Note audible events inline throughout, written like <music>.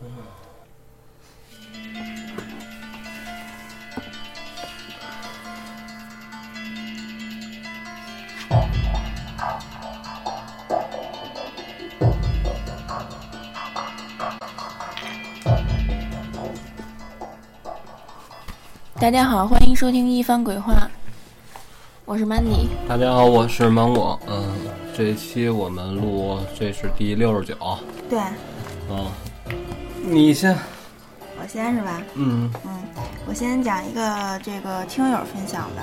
大家好，欢迎收听一番鬼话，我是 Mandy。大家好，我是芒果。嗯，这一期我们录，这是第六十九。对，嗯，你先，我先是吧？嗯嗯，我先讲一个这个听友分享的，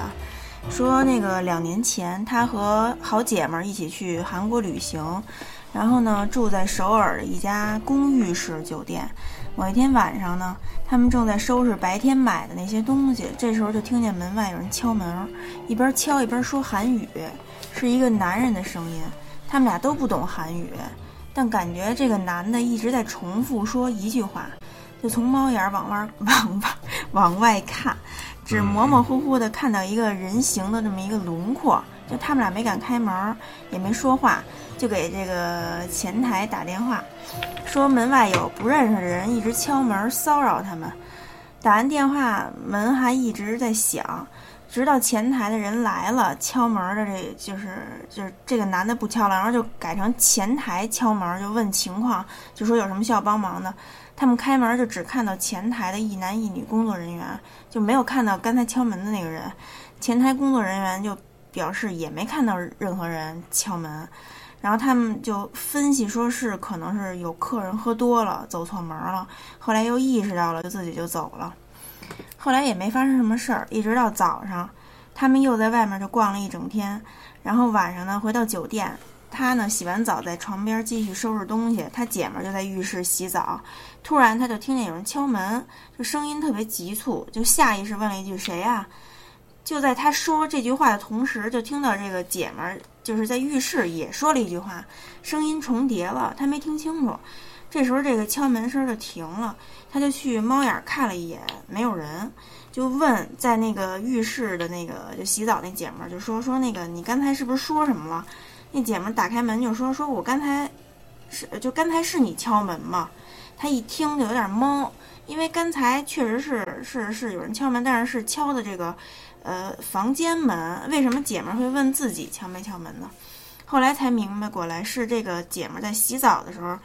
说那个两年前他和好姐们儿一起去韩国旅行，然后呢住在首尔的一家公寓式酒店。某一天晚上呢，他们正在收拾白天买的那些东西，这时候就听见门外有人敲门，一边敲一边说韩语，是一个男人的声音。他们俩都不懂韩语，但感觉这个男的一直在重复说一句话，就从猫眼往外 <laughs> 往外往外看，只模模糊糊的看到一个人形的这么一个轮廓。就他们俩没敢开门，也没说话，就给这个前台打电话，说门外有不认识的人一直敲门骚扰他们。打完电话，门还一直在响，直到前台的人来了，敲门的这就是就是这个男的不敲了，然后就改成前台敲门，就问情况，就说有什么需要帮忙的。他们开门就只看到前台的一男一女工作人员，就没有看到刚才敲门的那个人。前台工作人员就。表示也没看到任何人敲门，然后他们就分析说是可能是有客人喝多了走错门了，后来又意识到了，就自己就走了。后来也没发生什么事儿，一直到早上，他们又在外面就逛了一整天，然后晚上呢回到酒店，他呢洗完澡在床边继续收拾东西，他姐们就在浴室洗澡，突然他就听见有人敲门，就声音特别急促，就下意识问了一句谁呀？就在他说这句话的同时，就听到这个姐们儿就是在浴室也说了一句话，声音重叠了，他没听清楚。这时候这个敲门声就停了，他就去猫眼看了一眼，没有人，就问在那个浴室的那个就洗澡那姐们儿，就说说那个你刚才是不是说什么了？那姐们儿打开门就说说我刚才是就刚才是你敲门吗？他一听就有点懵，因为刚才确实是是是有人敲门，但是是敲的这个。呃，房间门为什么姐们儿会问自己敲没敲门呢？后来才明白过来，是这个姐们儿在洗澡的时候，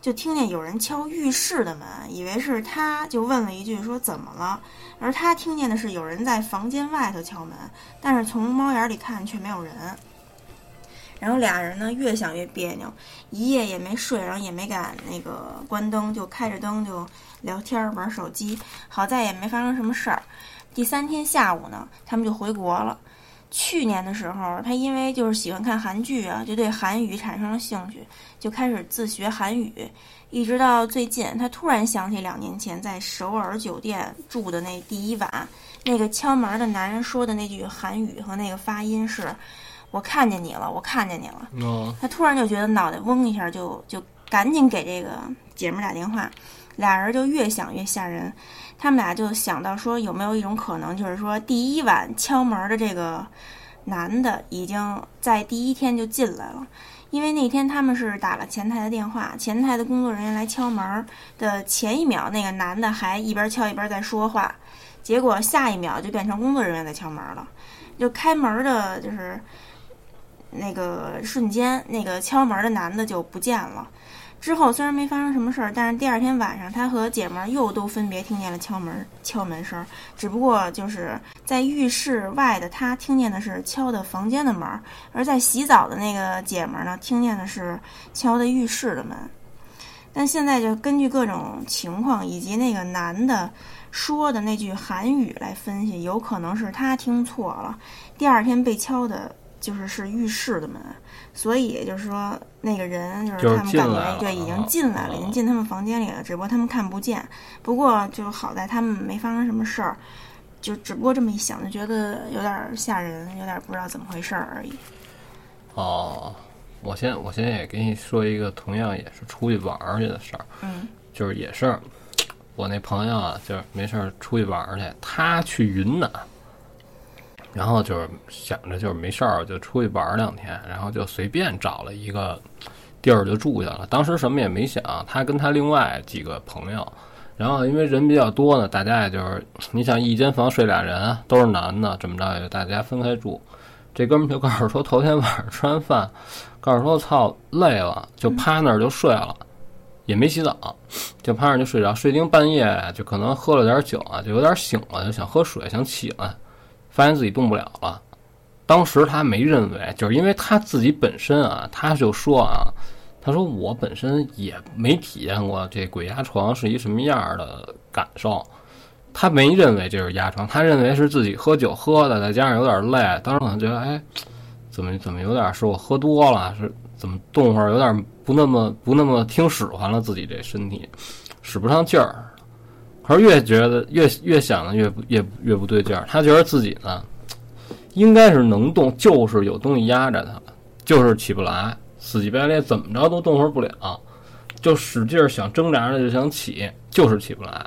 就听见有人敲浴室的门，以为是他，就问了一句说怎么了？而他听见的是有人在房间外头敲门，但是从猫眼里看却没有人。然后俩人呢越想越别扭，一夜也没睡，然后也没敢那个关灯，就开着灯就聊天玩手机，好在也没发生什么事儿。第三天下午呢，他们就回国了。去年的时候，他因为就是喜欢看韩剧啊，就对韩语产生了兴趣，就开始自学韩语。一直到最近，他突然想起两年前在首尔酒店住的那第一晚，那个敲门的男人说的那句韩语和那个发音是：“我看见你了，我看见你了。”他突然就觉得脑袋嗡一下，就就赶紧给这个姐们打电话。俩人就越想越吓人。他们俩就想到说，有没有一种可能，就是说第一晚敲门的这个男的已经在第一天就进来了，因为那天他们是打了前台的电话，前台的工作人员来敲门的前一秒，那个男的还一边敲一边在说话，结果下一秒就变成工作人员在敲门了，就开门的就是那个瞬间，那个敲门的男的就不见了。之后虽然没发生什么事儿，但是第二天晚上，他和姐们儿又都分别听见了敲门敲门声，只不过就是在浴室外的他听见的是敲的房间的门，而在洗澡的那个姐们儿呢，听见的是敲的浴室的门。但现在就根据各种情况以及那个男的说的那句韩语来分析，有可能是他听错了，第二天被敲的就是是浴室的门。所以就是说，那个人就是他们感觉对已经进来了，已经进他们房间里了，只不过他们看不见。不过就好在他们没发生什么事儿，就只不过这么一想，就觉得有点吓人，有点不知道怎么回事儿而已。哦，我先我先也给你说一个同样也是出去玩去的事儿。嗯，就是也是我那朋友啊，就是没事儿出去玩去，他去云南。然后就是想着就是没事儿就出去玩两天，然后就随便找了一个地儿就住下了。当时什么也没想，他跟他另外几个朋友，然后因为人比较多呢，大家也就是你想一间房睡俩人都是男的，怎么着也就大家分开住。这哥们就告诉说，头天晚上吃完饭，告诉说操累了，就趴那儿就睡了，也没洗澡，就趴那儿就睡着。睡经半夜就可能喝了点酒啊，就有点醒了，就想喝水，想起来，发现自己动不了了。当时他没认为，就是因为他自己本身啊，他就说啊，他说我本身也没体验过这鬼压床是一什么样的感受。他没认为这是压床，他认为是自己喝酒喝的，再加上有点累，当时可能觉得，哎，怎么怎么有点是我喝多了，是怎么动会儿有点不那么不那么听使唤了，自己这身体使不上劲儿。可是越觉得越越想的越不越越不对劲儿，他觉得自己呢应该是能动，就是有东西压着他，就是起不来，死乞白赖怎么着都动活不了，就使劲儿想挣扎着就想起，就是起不来。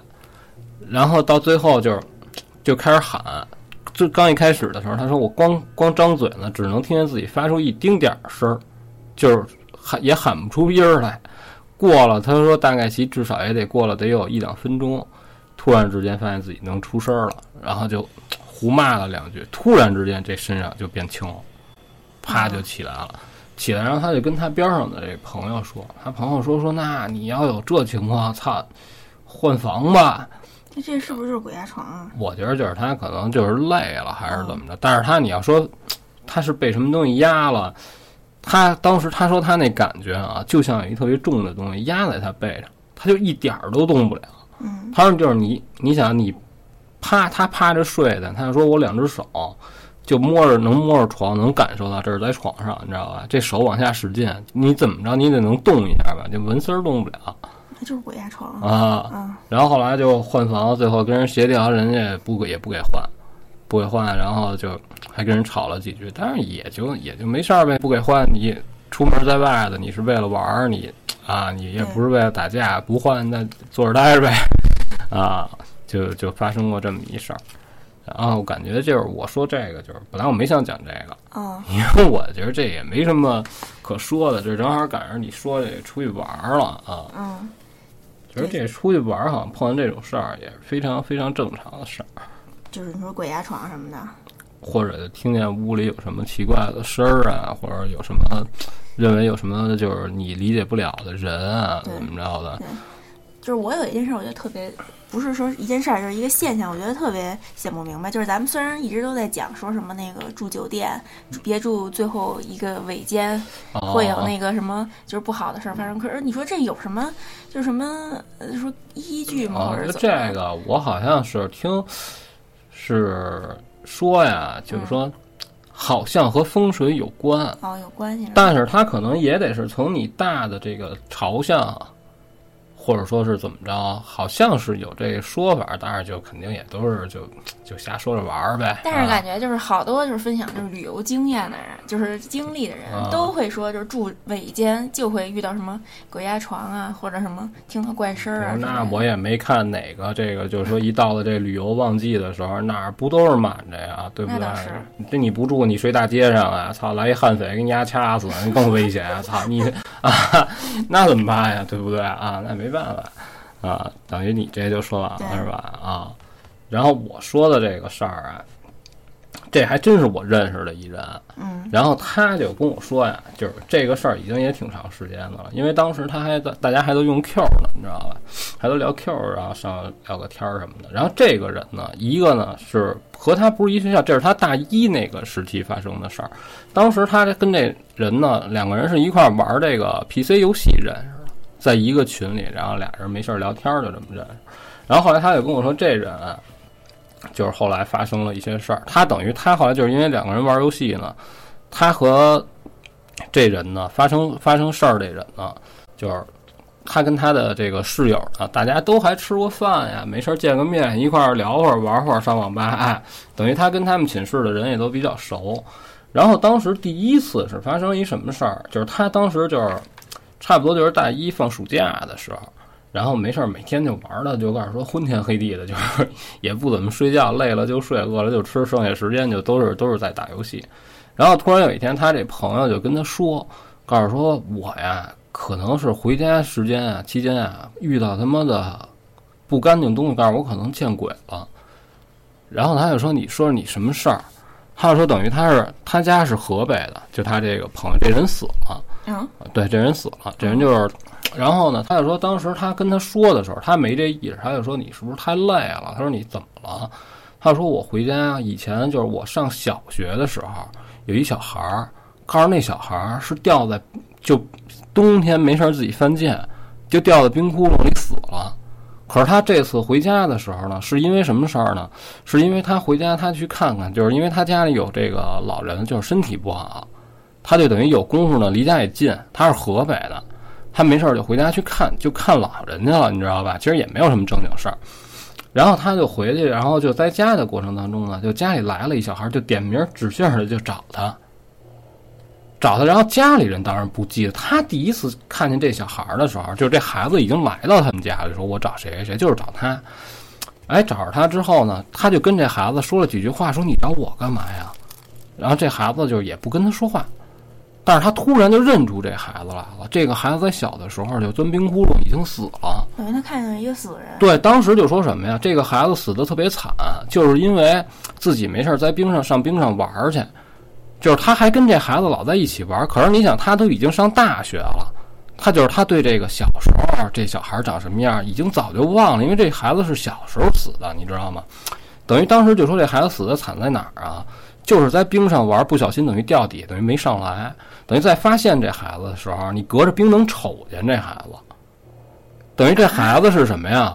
然后到最后就就开始喊，就刚一开始的时候，他说我光光张嘴呢，只能听见自己发出一丁点儿声儿，就是喊也喊不出音儿来。过了，他说大概其至少也得过了得有一两分钟，突然之间发现自己能出声了，然后就胡骂了两句，突然之间这身上就变轻了，啪就起来了，起来然后他就跟他边上的这朋友说，他朋友说说那你要有这情况，操，换房吧。那这是不是就是鬼压床啊？我觉得就是他可能就是累了，还是怎么着？但是他你要说他是被什么东西压了，他当时他说他那感觉啊，就像有一特别重的东西压在他背上，他就一点儿都动不了。嗯，他说就是你，你想你趴他趴着睡的，他就说我两只手就摸着能摸着床，能感受到这是在床上，你知道吧？这手往下使劲，你怎么着你得能动一下吧？就纹丝儿动不了。那就是鬼压床啊。嗯，然后后来就换房，最后跟人协调，人家不给也不给换，不给换，然后就还跟人吵了几句，但是也就也就没事儿呗，不给换你出门在外的，你是为了玩儿，你啊你也不是为了打架，不换那坐着待着呗，<laughs> 啊，就就发生过这么一事儿。然后感觉就是我说这个，就是本来我没想讲这个，哦，因为我觉得这也没什么可说的，这正好赶上你说这出去玩儿了啊。嗯，觉得这出去玩儿好像碰见这种事儿也是非常非常正常的事儿，就是你说鬼压床什么的，或者听见屋里有什么奇怪的声儿啊，或者有什么认为有什么就是你理解不了的人啊，怎么着的，就是我有一件事，我觉得特别，不是说一件事儿，就是一个现象，我觉得特别想不明白。就是咱们虽然一直都在讲说什么那个住酒店，别住最后一个尾间，会有那个什么就是不好的事儿发生。可是你说这有什么，就是什么呃说依据吗？啊或者，这？个我好像是听是说呀，就是说好像和风水有关，哦，有关系？但是它可能也得是从你大的这个朝向，或者说是怎么着，好像是有这说法，但是就肯定也都是就就瞎说着玩儿呗。但是啊感觉就是好多就是分享就是旅游经验的人，就是经历的人、啊都会说，就是住尾间就会遇到什么鬼压床啊，或者什么听到怪声儿啊。那我也没看哪个这个，就是说一到了这旅游旺季的时候，哪儿不都是满着呀？对不对？这你不住，你睡大街上啊？操，来一悍匪给你丫掐死，你更危险啊！操你 <laughs> 啊，那怎么办呀？对不对啊？那没办法啊，等于你这就说完了是吧？啊，然后我说的这个事儿啊，这还真是我认识的一人。嗯然后他就跟我说呀，就是这个事儿已经也挺长时间的了，因为当时他还在，大家还都用 Q 呢，你知道吧？还都聊 Q，然后上聊个天儿什么的。然后这个人呢，一个呢是和他不是一学校，这是他大一那个时期发生的事儿。当时他跟这人呢，两个人是一块儿玩这个 PC 游戏认识的，在一个群里，然后俩人没事儿聊天就这么认识。然后后来他就跟我说，这人啊就是后来发生了一些事儿。他等于他后来就是因为两个人玩游戏呢，他和这人呢发生发生事儿，这人呢就是他跟他的这个室友呢，大家都还吃过饭呀，没事儿见个面，一块儿聊会儿，玩会儿，上网吧，哎，等于他跟他们寝室的人也都比较熟。然后当时第一次是发生一什么事儿，就是他当时就是差不多就是大一放暑假的时候。然后没事儿，每天就玩的，就告诉说昏天黑地的，就是也不怎么睡觉，累了就睡，饿了就吃，剩下时间就都是都是在打游戏。然后突然有一天，他这朋友就跟他说，告诉说我呀可能是回家时间啊期间啊遇到他妈的不干净东西，告诉我可能见鬼了。然后他就说：“你说你什么事儿？”他就说：“等于他是他家是河北的，就他这个朋友，这人死了。嗯对，这人死了，这人就是。然后呢，他就说当时他跟他说的时候，他没这意识，他就说你是不是太累了？他说你怎么了？他说我回家以前就是我上小学的时候，有一小孩儿，告诉那小孩儿是掉在就冬天没事儿自己犯贱，就掉在冰窟窿里死了。可是他这次回家的时候呢，是因为什么事儿呢？是因为他回家他去看看，就是因为他家里有这个老人，就是身体不好，他就等于有功夫呢，离家也近，他是河北的，他没事就回家去看，就看老人去了，你知道吧？其实也没有什么正经事儿。然后他就回去，然后就在家的过程当中呢，就家里来了一小孩，就点名指姓的就找他，找他。然后家里人当然不记得，他第一次看见这小孩的时候，就是这孩子已经来到他们家里，说我找谁谁谁，就是找他。哎，找着他之后呢，他就跟这孩子说了几句话，说你找我干嘛呀？然后这孩子就也不跟他说话，但是他突然就认出这孩子来了。这个孩子在小的时候就钻冰窟窿，已经死了。等于他看见一个死人。对，当时就说什么呀？这个孩子死的特别惨，就是因为自己没事儿在冰上上冰上玩儿去，就是他还跟这孩子老在一起玩儿。可是你想，他都已经上大学了，他就是他对这个小时候这小孩长什么样，已经早就忘了，因为这孩子是小时候死的，你知道吗？等于当时就说这孩子死的惨在哪儿啊？就是在冰上玩，不小心等于掉底，等于没上来。等于在发现这孩子的时候，你隔着冰能瞅见这孩子。等于这孩子是什么呀？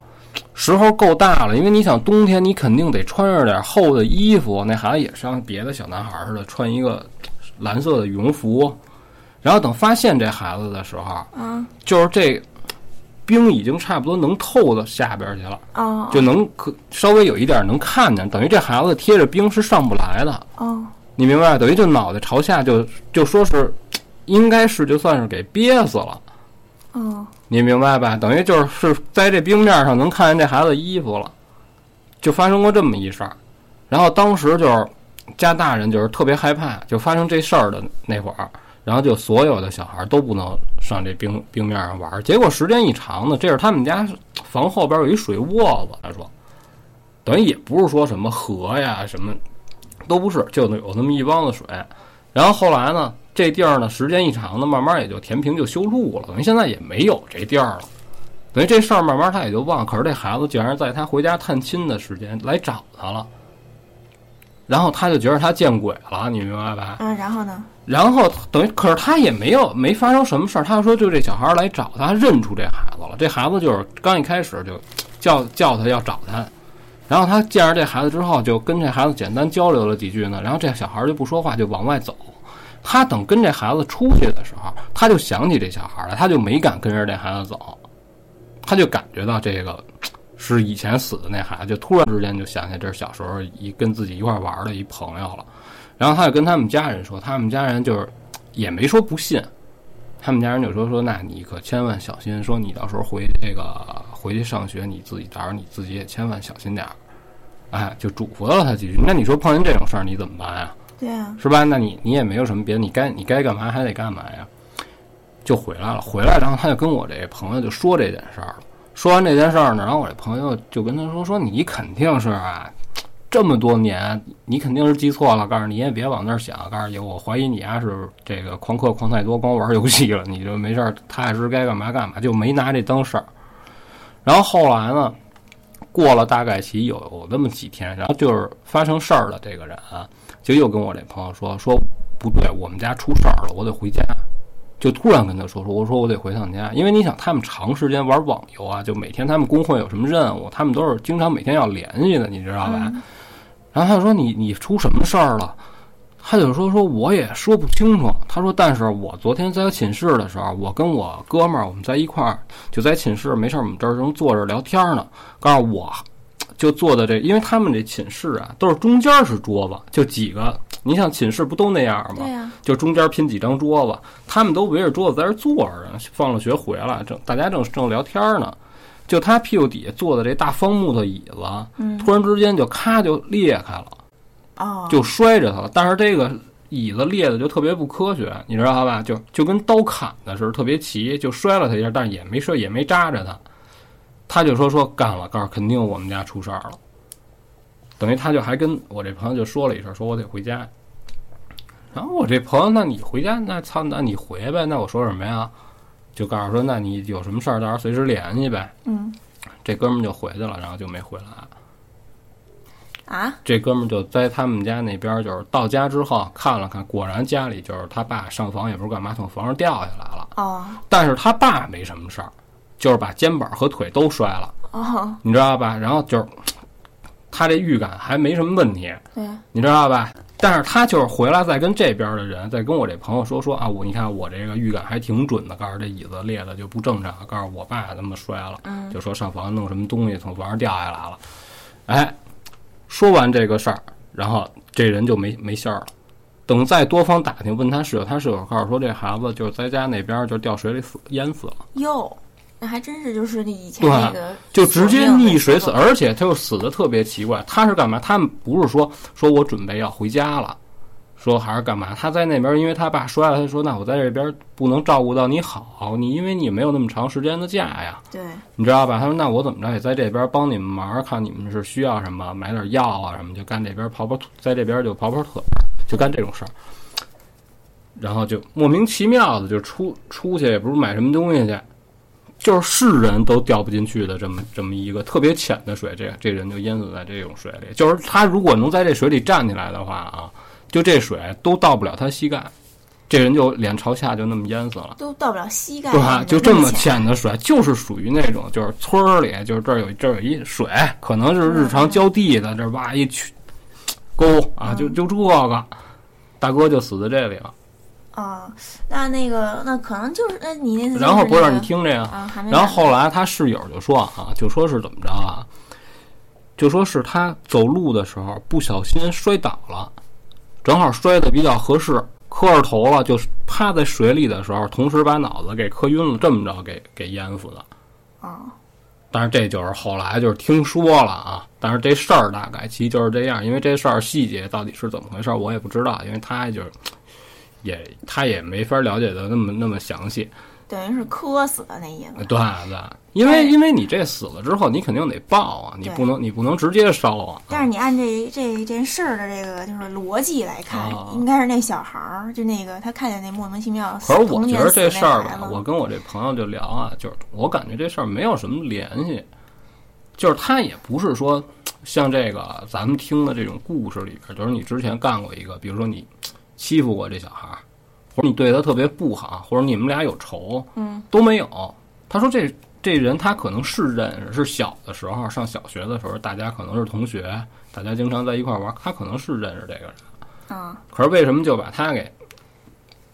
时候够大了，因为你想冬天你肯定得穿着点厚的衣服。那孩子也像别的小男孩似的，穿一个蓝色的羽绒服。然后等发现这孩子的时候，啊就是这冰已经差不多能透到下边去了，哦就能可稍微有一点能看见。等于这孩子贴着冰是上不来的。哦你明白？等于就脑袋朝下就，就说是，应该是就算是给憋死了，哦你明白吧？等于就是是在这冰面上能看见这孩子衣服了，就发生过这么一事儿。然后当时就是家大人就是特别害怕，就发生这事儿的那会儿，然后就所有的小孩都不能上这冰冰面上玩。结果时间一长呢，这是他们家房后边有一水窝子，他说，等于也不是说什么河呀什么。都不是，就有那么一帮子水。然后后来呢，这地儿呢，时间一长呢，慢慢也就填平，就修路了。等于现在也没有这地儿了。等于这事儿慢慢他也就忘。可是这孩子竟然在他回家探亲的时间来找他了，然后他就觉得他见鬼了，你明白吧？嗯，然后呢？然后等于，可是他也没有没发生什么事儿。他说，就这小孩来找他，认出这孩子了。这孩子就是刚一开始就叫叫他要找他。然后他见着这孩子之后，就跟这孩子简单交流了几句呢。然后这小孩就不说话，就往外走。他等跟这孩子出去的时候，他就想起这小孩了，他就没敢跟着这孩子走。他就感觉到这个是以前死的那孩子，<tsk> 就突然之间就想起这是小时候一跟自己一块玩的一朋友了。然后他就跟他们家人说，他们家人就是也没说不信，他们家人就说说，那你可千万小心，说你到时候回这个。回去上学，你自己到时候你自己也千万小心点儿，哎，就嘱咐了他几句。那你说碰见这种事儿你怎么办呀？对啊，是吧？那你你也没有什么别的，你该你该干嘛还得干嘛呀？就回来了，回来，然后他就跟我这朋友就说这件事儿了。说完这件事儿呢，然后我这朋友就跟他说说你肯定是啊，这么多年你肯定是记错了，告诉你你也别往那儿想，告诉你我怀疑你啊是这个旷课旷太多，光玩游戏了，<laughs> 你就没事儿踏踏实实该干嘛干嘛，就没拿这当事儿。然后后来呢，过了大概其有有那么几天，然后就是发生事儿了。这个人啊，就又跟我这朋友说说不对，我们家出事儿了，我得回家。就突然跟他说说，我说我得回趟家，因为你想他们长时间玩网游啊，就每天他们工会有什么任务，他们都是经常每天要联系的，你知道吧？然后他就说你你出什么事儿了？他就说说我也说不清楚。他说，但是我昨天在寝室的时候，我跟我哥们儿我们在一块儿，就在寝室没事儿，我们这儿正坐着聊天呢。告诉我，就坐在这，因为他们这寝室啊，都是中间是桌子，就几个。你像寝室不都那样吗？就中间拼几张桌子，他们都围着桌子在这坐着呢。放了学回来，正大家正正聊天呢，就他屁股底下坐的这大方木头椅子，嗯，突然之间就咔就裂开了。哦，就摔着他了。但是这个椅子裂的就特别不科学，你知道吧？就就跟刀砍的时候，特别齐，就摔了他一下，但是也没摔，也没扎着他。他就说说干了，告诉肯定我们家出事儿了。等于他就还跟我这朋友就说了一声，说我得回家。然后我这朋友，那你回家，那操，那你回呗。那我说什么呀？就告诉说，那你有什么事儿，到时候随时联系呗。嗯这哥们儿就回去了，然后就没回来。啊，这哥们儿就在他们家那边，就是到家之后看了看，果然家里就是他爸上房，也不知道干嘛，从房上掉下来了。哦但是他爸没什么事儿，就是把肩膀和腿都摔了，哦，你知道吧？然后就是他这预感还没什么问题，对，你知道吧？但是他就是回来再跟这边的人，再跟我这朋友说说啊，我你看我这个预感还挺准的，告诉这椅子裂的就不正常，告诉我爸他妈摔了，嗯就说上房弄什么东西从房上掉下来了，哎，说完这个事儿，然后这人就没没信儿了。等再多方打听，问他室友，他室友告诉说这孩子就是在家那边就掉水里死淹死了，哟，那还真是就是那以前那个就直接溺水死，而且他又死的特别奇怪。他是干嘛？他们不是说说我准备要回家了，说还是干嘛？他在那边，因为他爸摔了，他说那我在这边不能照顾到你好，你因为你没有那么长时间的假呀，对，你知道吧？他说那我怎么着也在这边帮你们忙，看你们是需要什么，买点药啊什么，就干这边跑跑腿，在这边就跑跑腿，就干这种事儿。然后就莫名其妙的就出出去，也不是买什么东西去，就是是人都掉不进去的这么这么一个特别浅的水，这这人就淹死在这种水里。就是他如果能在这水里站起来的话啊，就这水都到不了他膝盖，这人就脸朝下就那么淹死了。都到不了膝盖，对吧？就这么浅浅的水，就是属于那种，就是村儿里，就是这儿有这儿有一水，可能是日常浇地的，这儿挖一渠沟啊，就就这个，大哥就死在这里了。啊。那那个那可能就是那你那次然后不是你听这个，啊，然后后来他室友就说啊，就说是怎么着啊，就说是他走路的时候不小心摔倒了，正好摔的比较合适，磕着头了，就是趴在水里的时候，同时把脑子给磕晕了，这么着给给淹死的。啊，但是这就是后来就是听说了啊，但是这事儿大概其实就是这样，因为这事儿细节到底是怎么回事我也不知道，因为他就是也他也没法了解的那么那么详细，等于是磕死的那意思。对对，因为因为你这死了之后，你肯定得报啊，你不能你不能直接烧啊，但是你按这这这件事儿的这个就是逻辑来看，啊应该是那小孩儿，就那个他看见那莫名其妙死可是我觉得这事儿吧我跟我这朋友就聊啊，就是我感觉这事儿没有什么联系，就是他也不是说像这个咱们听的这种故事里边，就是你之前干过一个，比如说你欺负过这小孩儿，或者你对他特别不好，或者你们俩有仇，嗯，都没有。他说这这人他可能是认识，是小的时候上小学的时候，大家可能是同学，大家经常在一块儿玩，他可能是认识这个人。啊，可是为什么就把他给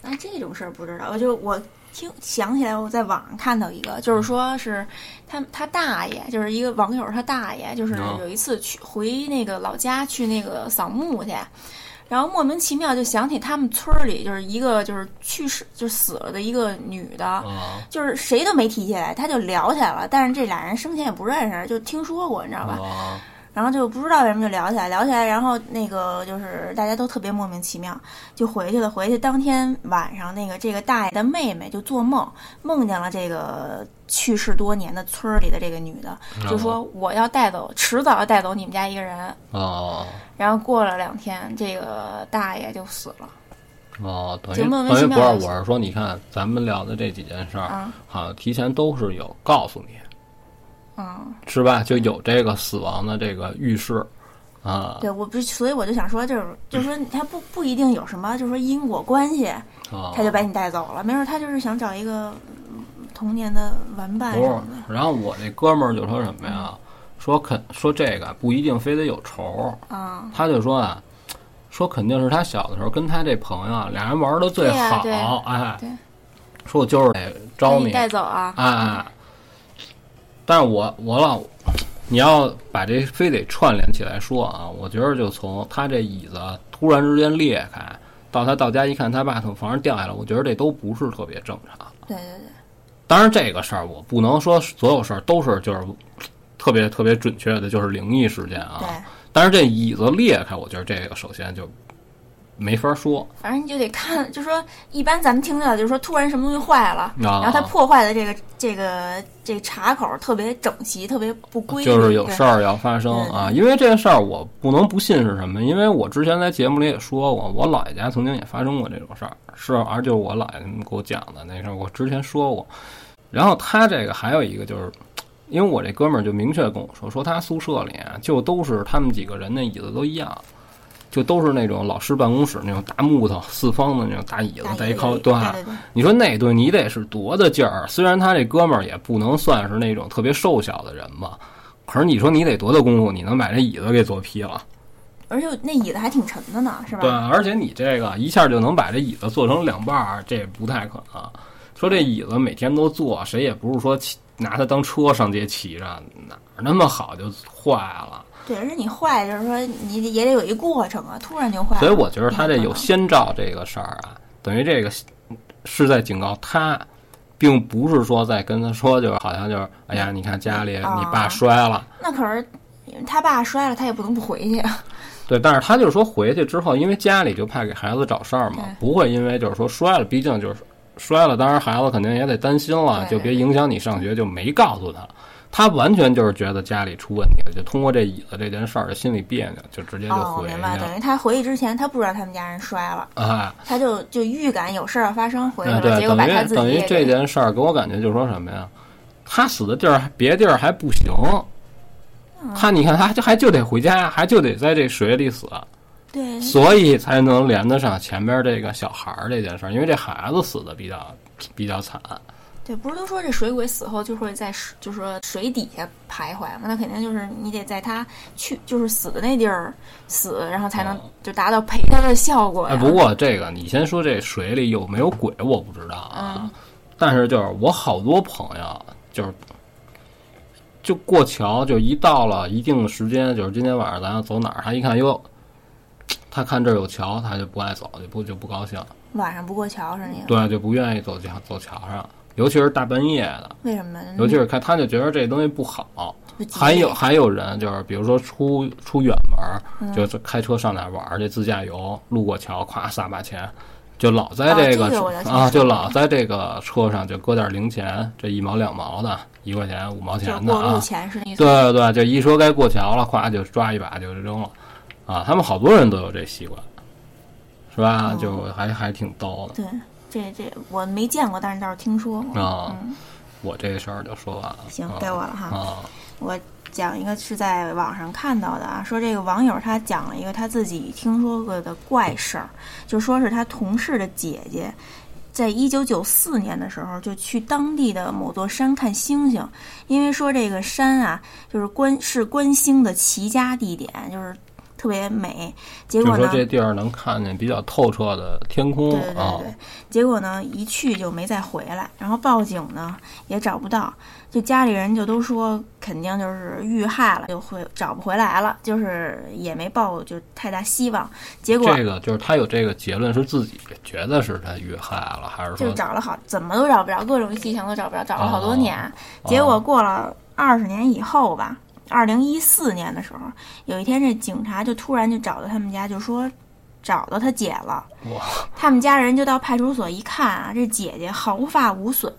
那这种事儿不知道，我就我听想起来，我在网上看到一个，就是说是他他大爷，就是一个网友他大爷，就是哦有一次去回那个老家去那个扫墓去。然后莫名其妙就想起他们村儿里就是一个就是去世就死了的一个女的，啊就是谁都没提起来，他就聊起来了。但是这俩人生前也不认识，就听说过，你知道吧？啊然后就不知道为什么就聊起来，聊起来，然后那个就是大家都特别莫名其妙，就回去了。回去当天晚上，那个这个大爷的妹妹就做梦，梦见了这个去世多年的村儿里的这个女的，就说我要带走，迟早要带走你们家一个人。哦然后过了两天，这个大爷就死了。哦，等于等于不是，我是说，你看咱们聊的这几件事儿，啊好像提前都是有告诉你，嗯，是吧？就有这个死亡的这个预示啊对，我不是，所以我就想说，就是就是说他不不一定有什么，就是说因果关系，啊，他就把你带走了。没准他就是想找一个嗯童年的玩伴的。。然后我那哥们儿就说什么呀？说肯说这个不一定非得有仇，啊，他就说啊，说肯定是他小的时候跟他这朋友啊俩人玩的最好，哎对，说我就是得招你，带走啊！哎哎，但是我我老，你要把这非得串联起来说啊，我觉得就从他这椅子突然之间裂开，到他到家一看他爸从房上掉下来，我觉得这都不是特别正常。对对对，当然这个事儿我不能说所有事儿都是就是特别特别准确的，就是灵异事件啊。对，但是这椅子裂开，我觉得这个首先就没法说。反正你就得看，就说一般咱们听到就是说突然什么东西坏了，啊然后它破坏的这个这个这个插口特别整齐，特别不规矩，就是有事儿要发生对啊，因为这个事儿我不能不信是什么？因为我之前在节目里也说过，我姥爷家曾经也发生过这种事儿，是而就是我姥爷他们给我讲的那事儿，我之前说过。然后他这个还有一个就是，因为我这哥们儿就明确跟我说，说他宿舍里啊就都是他们几个人那椅子都一样。就都是那种老师办公室那种大木头四方的那种大椅子，带一靠对你说那顿你得是多大劲儿？虽然他这哥们儿也不能算是那种特别瘦小的人吧，可是你说你得多大功夫，你能把这椅子给坐劈了？而且那椅子还挺沉的呢，是吧？对，而且你这个一下就能把这椅子做成两半儿，这也不太可能。说这椅子每天都坐，谁也不是说骑拿它当车上街骑着，哪儿那么好就坏了？对，而且你坏就是说你也得有一过程啊，突然就坏了。所以我觉得他这有先兆这个事儿啊，等于这个是在警告他，并不是说在跟他说，就是好像就是哎呀，你看家里啊你爸摔了。那可是他爸摔了，他也不能不回去啊。<laughs> 对，但是他就是说回去之后，因为家里就怕给孩子找事儿嘛，不会因为就是说摔了，毕竟就是摔了，当然孩子肯定也得担心了，就别影响你上学，就没告诉他。他完全就是觉得家里出问题了，就通过这椅子这件事儿心里别扭，就直接就哦，回去明白，了。等于他回去之前，他不知道他们家人摔了，啊，他就就预感有事儿要发生，回去哎，了，对，结果把他自己等于等于这件事儿给我感觉就是说什么呀？他死的地儿别地儿还不行，嗯他你看他就还就得回家，还就得在这水里死，对所以才能连得上前边这个小孩儿这件事儿，因为这孩子死的比较比较惨。对，不是都说这水鬼死后就会在水，就是说水底下徘徊嘛？那肯定就是你得在他去就是死的那地儿死，然后才能哦就达到陪他的效果呀。哎，不过这个你先说这水里有没有鬼，我不知道啊。嗯但是就是我好多朋友就是就过桥，就一到了一定的时间，就是今天晚上咱要走哪儿，他一看哟，他看这儿有桥，他就不爱走，就不就不高兴，晚上不过桥是你？对，就不愿意走桥走桥上，尤其是大半夜的，为什么？尤其是看他就觉得这东西不好。还有还有人就是，比如说出出远门就是开车上哪玩儿去，自驾游，路过桥，咵撒把钱，就老在这个啊，<laughs> 就老在这个车上就搁点零钱，这一毛两毛的，一块钱五毛钱的啊，钱是那意思。对对对，就一说该过桥了，咵就抓一把就扔了，啊，他们好多人都有这习惯，是吧？哦。就还还挺逗的。对，这这我没见过，但是倒是听说过。啊。嗯，我这事儿就说完了，行啊，该我了哈。啊，我讲一个是在网上看到的啊，说这个网友他讲了一个他自己听说过的怪事儿，就说是他同事的姐姐，在一九九四年的时候就去当地的某座山看星星，因为说这个山啊就是观是观星的奇佳地点，就是特别美。结果呢，说这地儿能看见比较透彻的天空对对对结果呢，一去就没再回来，然后报警呢也找不到，就家里人就都说肯定就是遇害了，就会找不回来了，就是也没抱就太大希望。结果这个就是他有这个结论是自己觉得是他遇害了，还是就找了好怎么都找不着，各种迹象都找不着，找了好多年。哦结果过了二十年以后吧，二零一四年的时候，有一天这警察就突然就找到他们家，就说找到他姐了。哇，他们家人就到派出所一看啊，这姐姐毫发无损，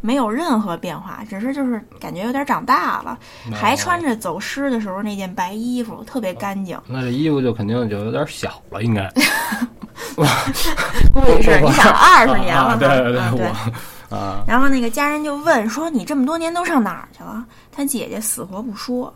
没有任何变化，只是就是感觉有点长大了，还穿着走失的时候那件白衣服，特别干净。那这衣服就肯定就有点小了，应该。<laughs> <laughs> 估计是，你想二十年了对对啊对。我啊，然后那个家人就问说：“你这么多年都上哪儿去了？”他姐姐死活不说，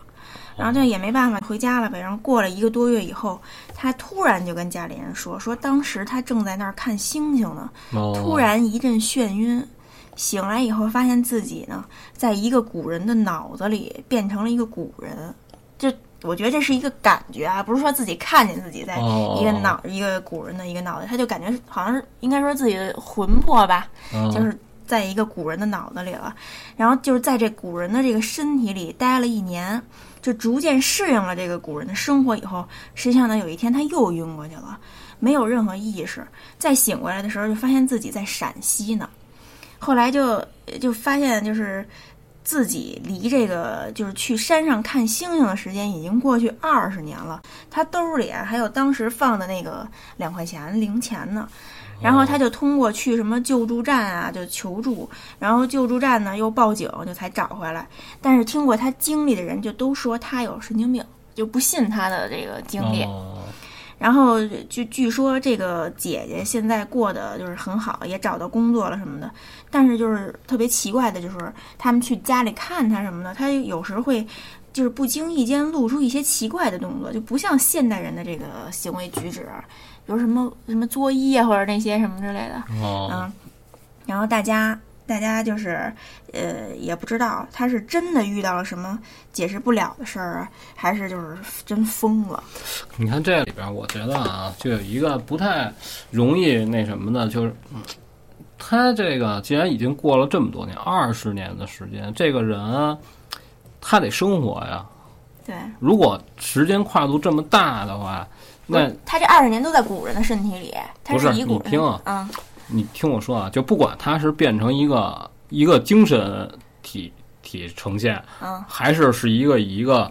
然后就也没办法回家了呗。然后过了一个多月以后，他突然就跟家里人说：“说当时他正在那儿看星星呢，哦。突然一阵眩晕，醒来以后发现自己呢，在一个古人的脑子里变成了一个古人。就我觉得这是一个感觉啊，不是说自己看见自己在哦一个脑、一个古人的一个脑袋，他就感觉好像是应该说自己的魂魄吧，嗯就是在一个古人的脑子里了。然后就是在这古人的这个身体里待了一年，就逐渐适应了这个古人的生活以后，实际上呢，有一天他又晕过去了，没有任何意识。再醒过来的时候，就发现自己在陕西呢。后来就就发现就是自己离这个就是去山上看星星的时间已经过去二十年了，他兜里还有当时放的那个两块钱零钱呢。然后他就通过去什么救助站啊，就求助，然后救助站呢又报警，就才找回来。但是听过他经历的人就都说他有神经病，就不信他的这个经历。哦然后据据说这个姐姐现在过得就是很好，也找到工作了什么的。但是就是特别奇怪的，就是他们去家里看她什么的，她有时会就是不经意间露出一些奇怪的动作，就不像现代人的这个行为举止，比如什么什么作揖啊，或者那些什么之类的。哦，嗯，然后大家大家就是呃也不知道他是真的遇到了什么解释不了的事儿啊，还是就是真疯了。你看这里边，我觉得啊，就有一个不太容易那什么的，就是，嗯他这个既然已经过了这么多年，二十年的时间，这个人啊他得生活呀。对，如果时间跨度这么大的话，那他这二十年都在古人的身体里，他不是一古人。你听啊嗯，你听我说啊，就不管他是变成一个一个精神体体呈现，嗯，还是是一个一个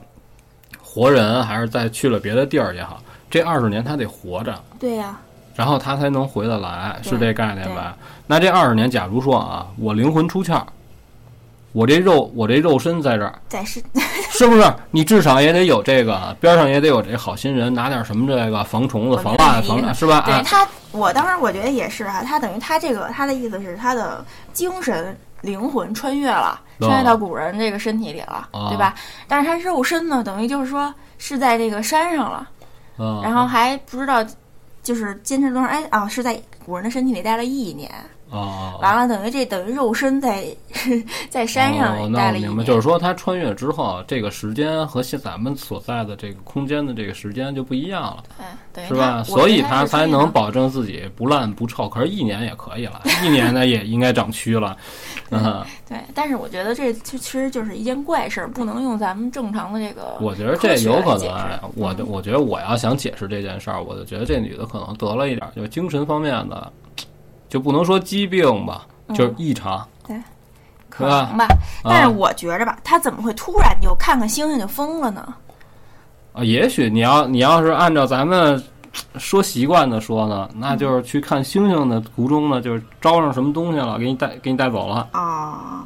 活人，还是再去了别的地儿也好，这二十年他得活着。对呀、然后他才能回得来，是这概念吧？那这二十年，假如说啊，我灵魂出窍，我这肉我这肉身在这儿，在是 <laughs> 是不是？你至少也得有这个边上也得有这好心人，拿点什么这个防虫子、防蜡、防是吧？啊，对他，我当时我觉得也是啊，他等于他这个他的意思是他的精神灵魂穿越了，哦。穿越到古人这个身体里了，哦。对吧？但是他肉身呢，等于就是说是在这个山上了，嗯然后还不知道就是坚持多少，哎啊，是在古人的身体里待了一年，哦，完了等于这等于肉身在 <laughs> 在山上哦，那待了一年，我明白，就是说他穿越之后，这个时间和现咱们所在的这个空间的这个时间就不一样了。对，是吧？所以他他才能保证自己不烂不臭。可是，一年也可以了，一年呢也应该长蛆了。嗯，对，但是我觉得这其实就是一件怪事儿，不能用咱们正常的这个。我觉得这有可能。哎科学来解释我我觉得我要想解释这件事儿，我就觉得这女的可能得了一点就是精神方面的，就不能说疾病吧，就是异常。可是吧能吧，但是啊我觉着吧，他怎么会突然就看看星星就疯了呢？啊，也许你要你要是按照咱们说习惯的说呢，那就是去看星星的途中呢，就是招上什么东西了，给你带给你带走了。啊，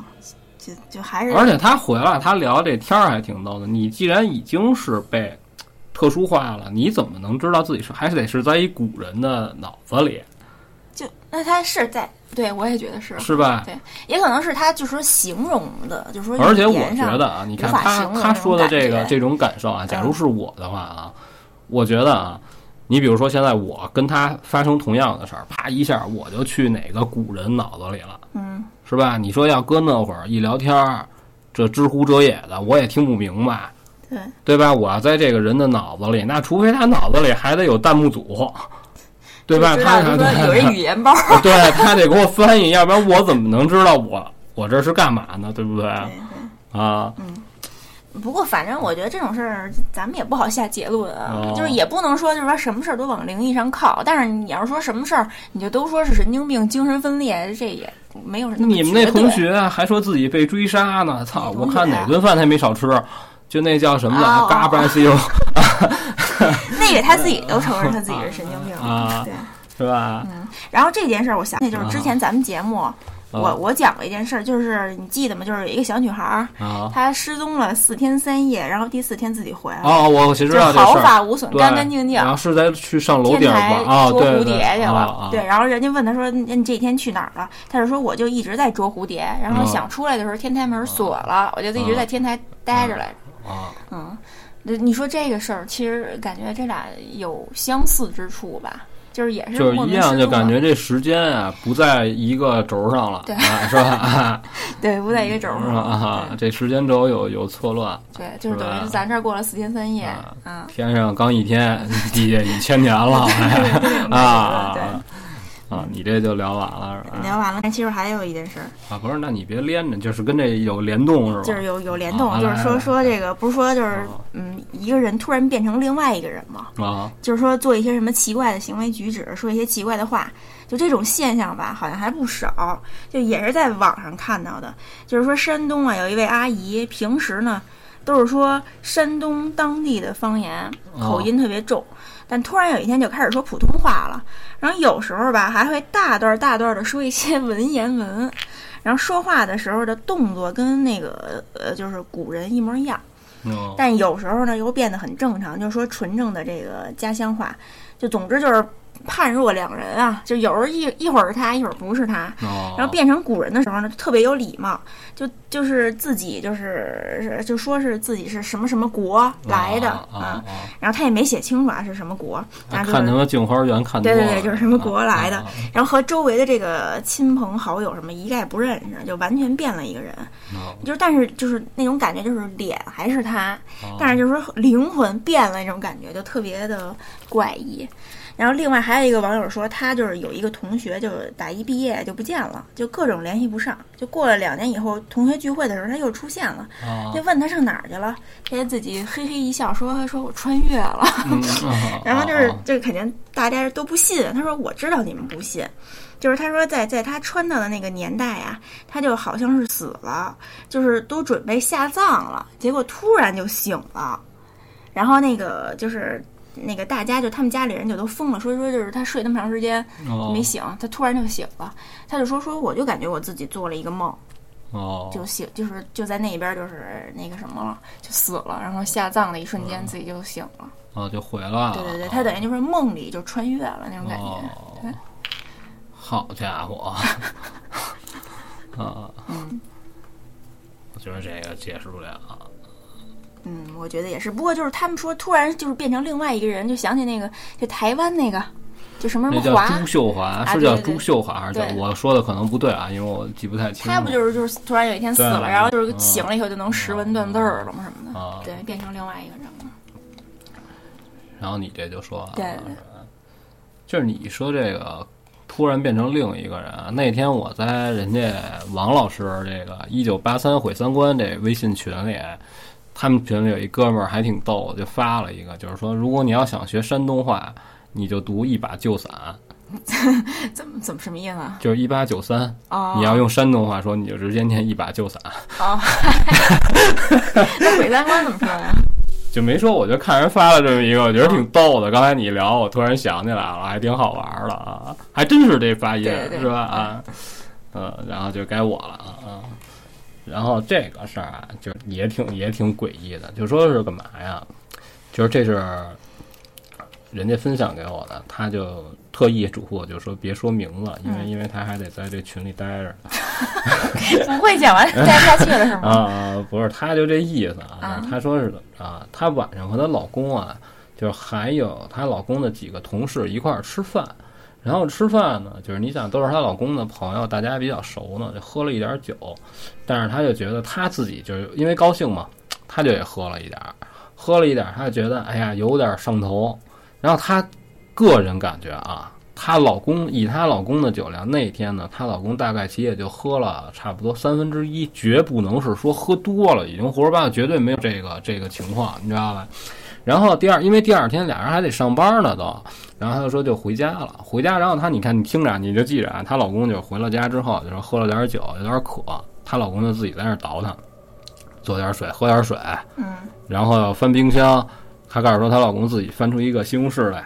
就就还是而且他回来，他聊这天儿还挺逗的。你既然已经是被特殊化了，你怎么能知道自己是还是得是在一古人的脑子里，就那他是在对我也觉得是，是吧？对，也可能是他就是说形容的，就是说而且我觉得啊，你看他他说的这个这种感受啊，假如嗯是我的话啊，我觉得啊，你比如说现在我跟他发生同样的事儿，啪一下我就去哪个古人脑子里了，嗯，是吧？你说要搁那会儿一聊天儿，这知乎者也的，我也听不明白。对，对吧？我要在这个人的脑子里，那除非他脑子里还得有弹幕组，对吧？他说有一语言包，<laughs> 对他得给我翻译，要不然我怎么能知道我我这是干嘛呢？对不对？啊，不过，反正我觉得这种事儿，咱们也不好下结论啊，哦就是也不能说就是说什么事儿都往灵异上靠。但是你要是说什么事儿，你就都说是神经病、精神分裂，这也没有什么你们那同学还说自己被追杀呢，操！我看哪顿饭他没少吃，就那叫什么来哦嘎巴西欧，<laughs> <laughs> 那个他自己都承认他自己是神经病啊对。是吧？嗯然后这件事儿，我想起就是之前咱们节目，我啊我讲过一件事儿，就是你记得吗？就是有一个小女孩儿，啊她失踪了四天三夜，然后第四天自己回来了，哦，我其实就毫发无损，干干净净然。后是在去上楼天？啊，捉蝴蝶去了，对，然后人家问他说：“你你这几天去哪儿了？”他就说：“我就一直在捉蝴蝶，然后嗯想出来的时候天台门锁了，我就一直在天台待着来着。啊，嗯，那你说这个事儿，其实感觉这俩有相似之处吧？就是也是就是一样，就感觉这时间啊不在一个轴上了，对啊，是吧？啊 <laughs> 对不在一个轴？上。啊，这时间轴有有错乱，对，就是等于咱这儿过了四天三夜啊啊。天上刚一天，地下已千年了，<laughs> 啊对对对啊你这就聊完了是吧？聊完了，但其实还有一件事儿，啊，不是，那你别连着，就是跟这有联动是吧？就是有有联动，啊就是说说这个，不是说就是啊嗯，一个人突然变成另外一个人嘛，啊，就是说做一些什么奇怪的行为举止，说一些奇怪的话，就这种现象吧，好像还不少。就也是在网上看到的，就是说山东啊，有一位阿姨，平时呢都是说山东当地的方言，口音特别重，但突然有一天就开始说普通话了。然后有时候吧，还会大段大段的说一些文言文，然后说话的时候的动作跟那个呃，就是古人一模一样。嗯但有时候呢又变得很正常，就是说纯正的这个家乡话，就总之就是判若两人啊，就有时候一一会儿是他，一会儿不是他，哦，然后变成古人的时候呢，就特别有礼貌，就就是自己就是就说是自己是什么什么国来的啊！然后他也没写清楚啊是什么国，然后。看他妈镜花缘看对对对，就是什么国来的啊，然后和周围的这个亲朋好友什么一概不认识，就完全变了一个人。啊就是但是就是那种感觉，就是脸还是他，啊但是就是说灵魂变了那种感觉，就特别的怪异。然后另外还有一个网友说，他就是有一个同学，就是大一毕业就不见了，就各种联系不上。就过了两年以后，同学聚会的时候他又出现了，啊就问他上哪儿去了，他自己嘿嘿一笑说：“说我穿越了。<laughs> ”然后就是啊这肯定大家都不信。他说我知道你们不信，就是他说在在他穿到的那个年代啊，他就好像是死了，就是都准备下葬了，结果突然就醒了，然后那个就是。那个大家就他们家里人就都疯了，说说就是他睡那么长时间哦。没醒，他突然就醒了，他就说说我就感觉我自己做了一个梦，哦，就醒就是就在那边就是那个什么了，就死了，然后下葬的一瞬嗯。间自己就醒了。哦就回来了，对对对，他等于就是梦里就穿越了那种感觉。好家伙，<laughs> <laughs> 啊，嗯。我觉得这个解释不了，嗯，我觉得也是。不过就是他们说突然就是变成另外一个人，就想起那个就台湾那个，就什么什么华朱，秀华，是叫朱秀华还是叫我说的可能不对啊，因为我记不太清。他不就是就是突然有一天死了，然后就是嗯醒了以后就能识文断字儿了吗什么的，啊？对，变成另外一个人了。然后你这就说完了，对就是你说这个突然变成另一个人啊。那天我在人家王老师这个一九八三毁三观这微信群里，他们群里有一哥们儿还挺逗，就发了一个，就是说如果你要想学山东话，你就读一把旧伞，<laughs> 怎么怎么什么意思啊？就是一八九三。哦，你要用山东话说，你就直接念一把旧伞，哦，<laughs> 那鬼三观怎么说呀？就没说。我就看人发了这么一个，我觉得挺逗的。刚才你聊，我突然想起来了，还挺好玩的啊，还真是这发音是吧？啊，嗯，然后就该我了啊啊。然后这个事儿啊，就也挺也挺诡异的，就说是干嘛呀？就是这是人家分享给我的，他就特意嘱咐我，就说别说名字，因为、嗯因为他还得在这群里待着呢。<laughs> 不会讲完 <laughs> 待不下去了是吗？啊，不是，他就这意思啊啊。他说是啊，她晚上和她老公啊，就是还有她老公的几个同事一块儿吃饭。然后吃饭呢，就是你想都是她老公的朋友，大家比较熟呢，就喝了一点酒。但是她就觉得她自己就是因为高兴嘛，她就也喝了一点，喝了一点，她就觉得哎呀有点上头。然后她个人感觉啊，她老公以她老公的酒量，那天呢，她老公大概其也就喝了差不多三分之一，绝不能是说喝多了，已经胡说八道，绝对没有这个这个情况，你知道吧？然后第二，因为第二天俩人还得上班呢都，然后她就说就回家了，回家，然后她你看你听着，你就记着啊，她老公就回了家之后，就说喝了点酒，有点渴，她老公就自己在那儿倒腾，做点水，喝点水，嗯然后翻冰箱，她告诉说她老公自己翻出一个西红柿来，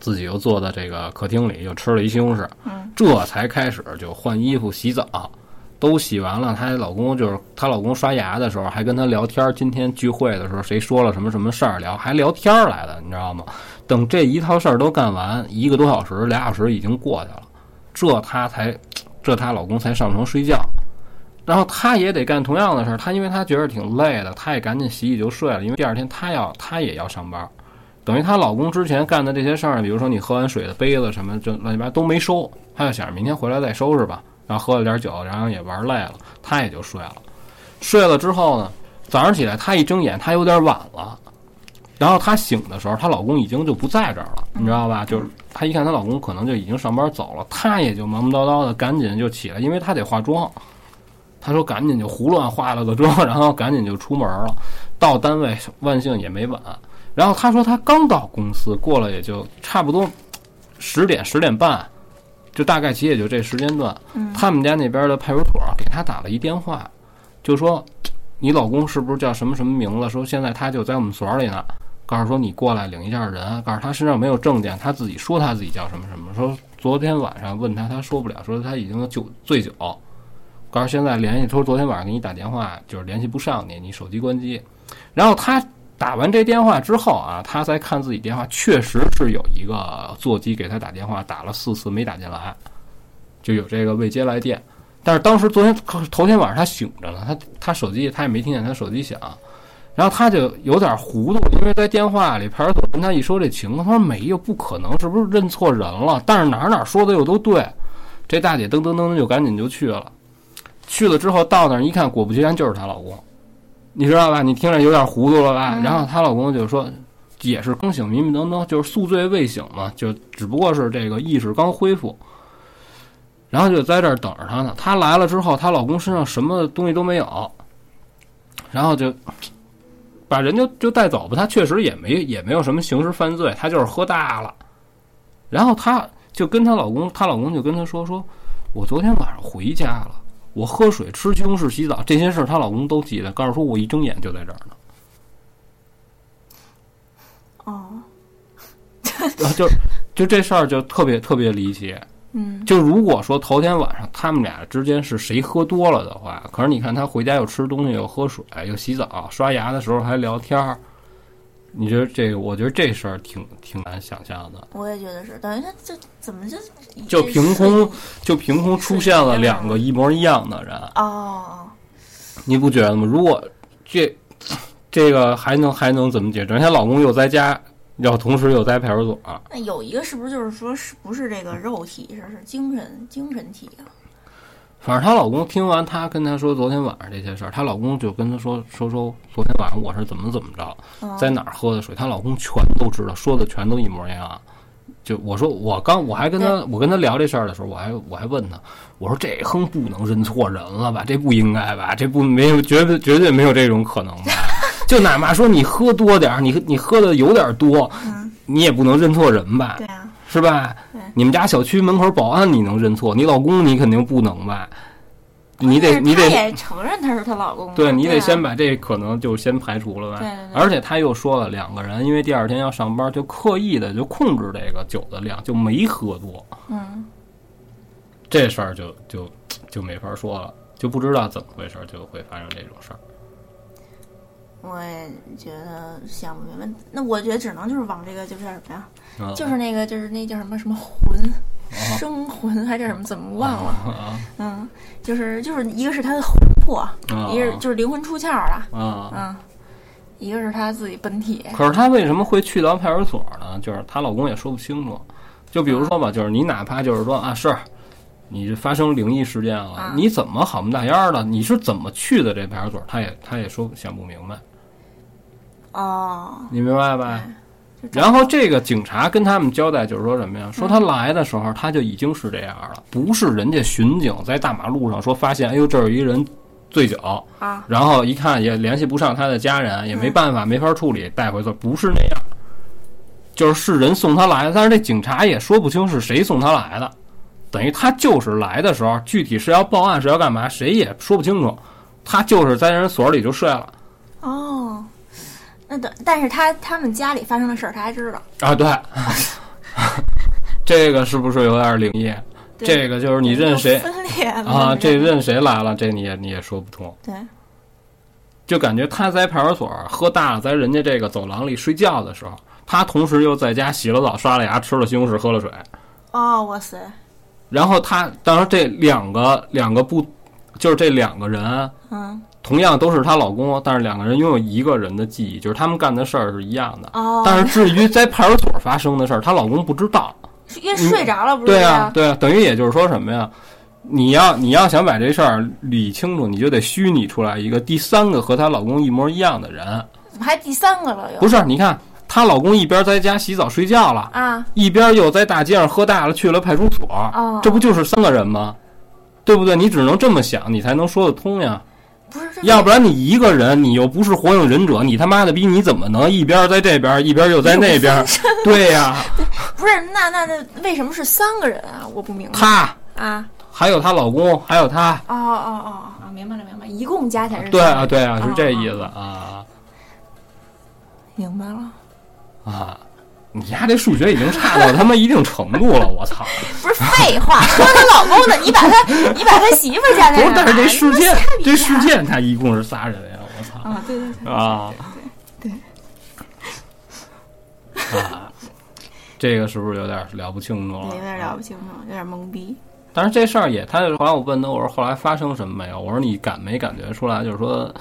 自己又坐在这个客厅里又吃了一西红柿，嗯这才开始就换衣服、洗澡，都洗完了。她老公就是她老公刷牙的时候还跟她聊天，今天聚会的时候谁说了什么什么事儿聊，还聊天来的，你知道吗？等这一套事儿都干完，一个多小时、俩小时已经过去了，这她才，这她老公才上床睡觉。然后她也得干同样的事儿，她因为她觉得挺累的，她也赶紧洗洗就睡了，因为第二天她要她也要上班，等于她老公之前干的这些事儿，比如说你喝完水的杯子什么就乱七八糟都没收，她就想着明天回来再收拾吧。然后喝了点酒，然后也玩累了，她也就睡了。睡了之后呢，早上起来她一睁眼，她有点晚了。然后她醒的时候，她老公已经就不在这儿了，你知道吧？就是她一看她老公可能就已经上班走了，她也就忙忙叨叨的赶紧就起来，因为她得化妆。她说赶紧就胡乱化了个妆，然后赶紧就出门了。到单位万幸也没晚。然后她说她刚到公司，过了也就差不多十点十点半，就大概其也就这时间段。他们家那边的派出所给她打了一电话，就说你老公是不是叫什么什么名字？说现在他就在我们所里呢。告诉说你过来领一下人，告诉他身上没有证件，他自己说他自己叫什么什么。说昨天晚上问他，他说不了，说他已经酒醉酒。告诉现在联系，说昨天晚上给你打电话就是联系不上你，你手机关机。然后他打完这电话之后啊，他再看自己电话，确实是有一个座机给他打电话，打了四次没打进来，就有这个未接来电。但是当时昨天头天晚上他醒着呢，他他手机他也没听见他手机响。然后他就有点糊涂，因为在电话里派出所跟他一说这情况，他说没有，不可能，是不是认错人了？但是哪哪说的又都对，这大姐噔噔噔就赶紧就去了，去了之后到那儿一看，果不其然就是她老公，你知道吧？你听着有点糊涂了吧？然后她老公就说，也是刚醒，迷迷瞪瞪，就是宿醉未醒嘛，就只不过是这个意识刚恢复，然后就在这儿等着她呢。她来了之后，她老公身上什么东西都没有，然后就。把人就就带走吧，他确实也没也没有什么刑事犯罪，他就是喝大了。然后她就跟她老公，她老公就跟她说：“说我昨天晚上回家了，我喝水、吃西红柿、洗澡这些事儿，她老公都记得。告诉说我一睁眼就在这儿呢。”哦，就就这事儿就特别特别离奇。嗯，就如果说头天晚上他们俩之间是谁喝多了的话，可是你看他回家又吃东西又喝水又洗澡刷牙的时候还聊天儿，你觉得这个？我觉得这事儿挺挺难想象的。我也觉得是，等于他这怎么就就凭空就凭空出现了两个一模一样的人哦？你不觉得吗？如果这这个还能还能怎么解释？人家老公又在家。要同时又在派出所，那有一个是不是就是说是不是这个肉体，是是精神精神体啊？反正她老公听完她跟她说昨天晚上这些事儿，她老公就跟她说说说昨天晚上我是怎么怎么着，在哪儿喝的水，她老公全都知道，说的全都一模一样。就我说我刚我还跟她我跟她聊这事儿的时候，我还我还问她，我说这哼不能认错人了吧？这不应该吧？这不没有绝对绝对没有这种可能吧？就哪怕说你喝多点儿，你你喝的有点多，你也不能认错人吧？对啊，是吧？你们家小区门口保安你能认错，你老公你肯定不能吧？你得你得也承认他是她老公，对你得先把这可能就先排除了吧。对对对。而且他又说了，两个人因为第二天要上班，就刻意的就控制这个酒的量，就没喝多。嗯。这事儿就就就没法说了，就不知道怎么回事就会发生这种事儿。我也觉得想不明白，那我觉得只能就是往这个就是什么呀？就是那个就是那叫什么什么魂，生魂还是什么？怎么忘了？嗯，就是就是一个是他的魂魄，一个是就是灵魂出窍了。嗯，一个是他自己本体。可是他为什么会去到派出所呢？就是她老公也说不清楚。就比如说吧，就是你哪怕就是说啊，是你发生灵异事件了，你怎么好模大样的？你是怎么去的这派出所？他也他也说想不明白。哦，你明白吧？然后这个警察跟他们交代，就是说什么呀？说他来的时候他就已经是这样了，不是人家巡警在大马路上说发现，哎呦，这有一人醉酒啊，然后一看也联系不上他的家人，也没办法，没法处理，带回去，不是那样，就是是人送他来的，但是这警察也说不清是谁送他来的，等于他就是来的时候，具体是要报案是要干嘛，谁也说不清楚，他就是在人所里就睡了。哦。那对，但是他他们家里发生的事儿，他还知道啊。对，<laughs> 这个是不是有点灵异？这个就是你认谁啊？这认谁来了？这你也你也说不通。对，就感觉他在派出所喝大了，在人家这个走廊里睡觉的时候，他同时又在家洗了澡、刷了牙、吃了西红柿、喝了水。哦，哇塞！然后他当时这两个两个不，就是这两个人，嗯。同样都是她老公，但是两个人拥有一个人的记忆，就是他们干的事儿是一样的。哦。但是至于在派出所发生的事儿，她老公不知道。因为睡着了，不是？对啊，对啊，等于也就是说什么呀？你要你要想把这事儿理清楚，你就得虚拟出来一个第三个和她老公一模一样的人。怎么还第三个了？又不是？你看她老公一边在家洗澡睡觉了，啊，一边又在大街上喝大了去了派出所，哦这不就是三个人吗？对不对？你只能这么想，你才能说得通呀。不是要不然你一个人，你又不是火影忍者，你他妈的逼你怎么能一边在这边，一边又在 <laughs> 那边？对呀，<laughs> 不是那那那为什么是三个人啊？我不明白她啊。还有她老公，还有她。哦哦哦哦，明白了明白了，一共加起来是对啊，对啊，是这哦意思哦啊明白了，啊！你丫这数学已经差到他妈一定程度了，我操！不是废话，说她老公呢，你把他你把他媳妇儿加不是，但是这事件这事件他一共是仨人呀，我操！啊，对对对啊对啊！这个是不是有点聊不清楚了？有点聊不清楚，有点懵逼。但是这事儿也，他后来我问他，我说后来发生什么没有？我说你感没感觉出来？就是说，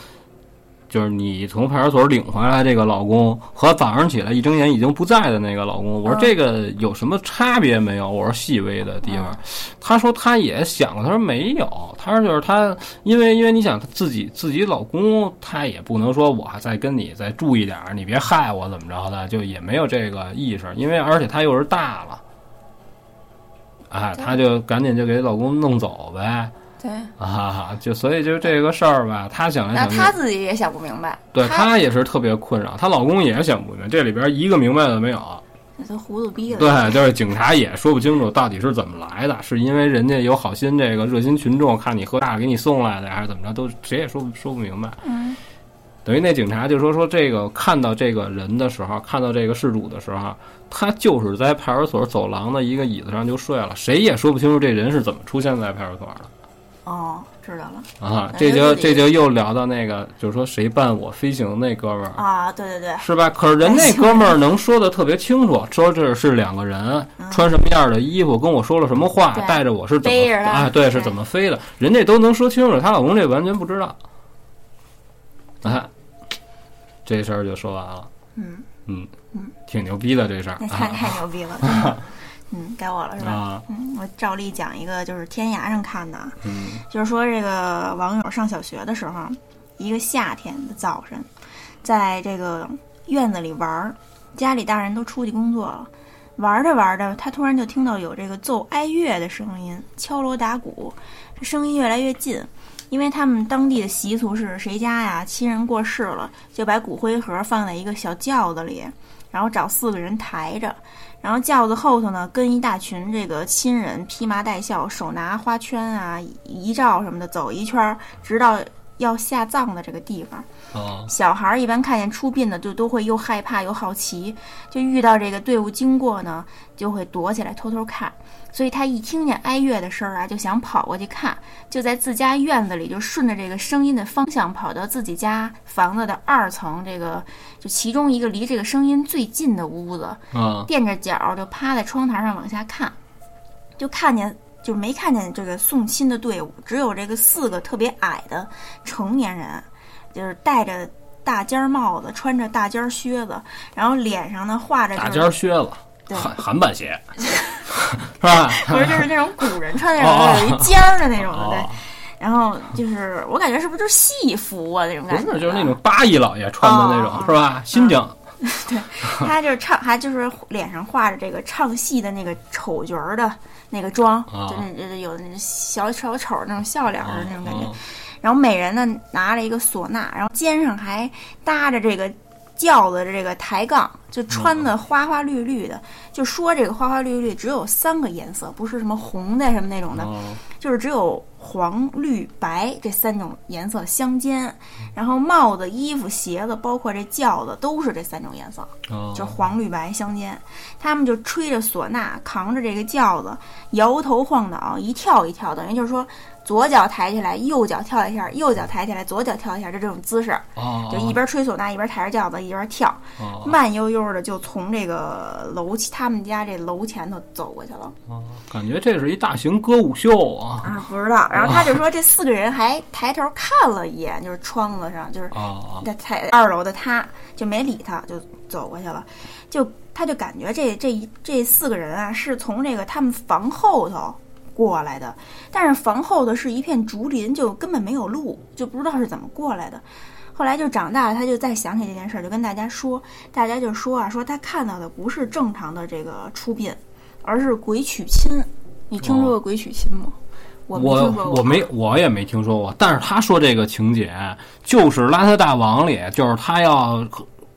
就是你从派出所领回来这个老公和早上起来一睁眼已经不在的那个老公，我说嗯这个有什么差别没有？我说细微的地方。他说他也想过，他说没有，他说就是他，因为因为你想他自己自己老公，他也不能说我还再跟你再注意点儿，你别害我怎么着的，就也没有这个意识，因为而且他又是大了。哎，他就赶紧就给老公弄走呗，对，啊，就所以就这个事儿吧，她想来那想去，她自己也想不明白，对她她也是特别困扰，她老公也想不明白，这里边一个明白的没有。那都糊涂逼了。对，就是警察也说不清楚到底是怎么来的，是因为人家有好心，这个热心群众看你喝大给你送来的，还是怎么着，都谁也说不说不明白。嗯，等于那警察就说说这个看到这个人的时候，看到这个事主的时候，他就是在派出所走廊的一个椅子上就睡了，谁也说不清楚这人是怎么出现在派出所的。哦，知道了啊，这就这就又聊到那个，就是说谁伴我飞行那哥们儿，啊，对对对，是吧？可是人那哥们儿能说的特别清楚，说这是两个人穿什么样的衣服，跟我说了什么话，带着我是怎么啊？对，是怎么飞的，人家都能说清楚，她老公这完全不知道。哎，这事儿就说完了。嗯嗯嗯，挺牛逼的这事儿那太啊太牛逼了。<laughs> 嗯，该我了是吧？啊，嗯，我照例讲一个，就是天涯上看的，嗯就是说这个网友上小学的时候，一个夏天的早晨，在这个院子里玩儿，家里大人都出去工作了，玩着玩着，他突然就听到有这个奏哀乐的声音，敲锣打鼓，这声音越来越近。因为他们当地的习俗是谁家呀亲人过世了，就把骨灰盒放在一个小轿子里，然后找四个人抬着，然后轿子后头呢跟一大群这个亲人披麻戴孝，手拿花圈啊、遗照什么的走一圈儿，直到要下葬的这个地方。啊小孩儿一般看见出殡的，就都会又害怕又好奇，就遇到这个队伍经过呢，就会躲起来偷偷看。所以他一听见哀乐的声儿啊，就想跑过去看，就在自家院子里，就顺着这个声音的方向跑到自己家房子的二层，这个就其中一个离这个声音最近的屋子，嗯垫着脚就趴在窗台上往下看，就看见就没看见这个送亲的队伍，只有这个四个特别矮的成年人，就是戴着大尖儿帽子，穿着大尖儿靴子，然后脸上呢画着大尖儿靴子，对。韩韩版鞋，<laughs> <laughs> 是吧？<laughs> 不是就是那种古人穿那哦种有一尖儿的那种的，对哦。然后就是我感觉是不是就是戏服啊那种感觉？是，就是那种八一老爷穿的那种，哦是吧？新疆 <laughs> 对他就是唱，还就是脸上画着这个唱戏的那个丑角儿的那个妆，啊就是就有那小小丑那种笑脸的那种感觉。啊然后每人呢拿了一个唢呐，然后肩上还搭着这个轿子的这个抬杠，就穿的花花绿绿的。就说这个花花绿绿只有三个颜色，不是什么红的什么那种的，啊就是只有黄、绿、白这三种颜色相间。然后帽子、衣服、鞋子，包括这轿子，都是这三种颜色。啊就黄绿白相间，他们就吹着唢呐，扛着这个轿子，摇头晃脑，一跳一跳，等于就是说左脚抬起来，右脚跳一下，右脚抬起来，左脚跳一下，就这种姿势，啊，就一边吹唢呐，一边抬着轿子，一边跳，啊慢悠悠的就从这个楼他们家这楼前头走过去了啊，感觉这是一大型歌舞秀啊。啊，不知道。然后他就说这四个人还抬头看了一眼，就是窗子上，就是啊在台二楼的他就没理他，就走过去了。就他就感觉这这一这四个人啊，是从这个他们房后头过来的，但是房后的是一片竹林，就根本没有路，就不知道是怎么过来的。后来就长大了，他就再想起这件事儿，就跟大家说，大家就说啊，说他看到的不是正常的这个出殡，而是鬼娶亲。你听说过鬼娶亲吗？我我没我也没听说过，但是他说这个情节就是《邋遢大王》里，就是他要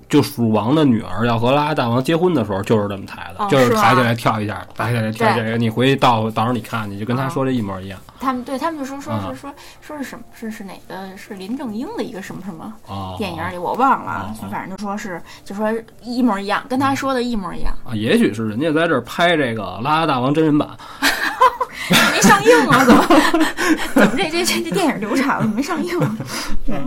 就蜀王的女儿要和邋遢大王结婚的时候，就是这么抬的，哦就是抬起来跳一下，抬起来跳这个，你回去到到时候你看，你就跟他哦说这一模一样他们对他们就说说啊是说说是什么是是哪个是林正英的一个什么什么啊。电影里我忘了，哦反正就说是就说一模一样，跟他说的一模一样，啊，也许是人家在这儿拍这个《邋遢大王》真人版，<laughs> 没上映啊？怎么怎么这这这这电影流产了没上映？对，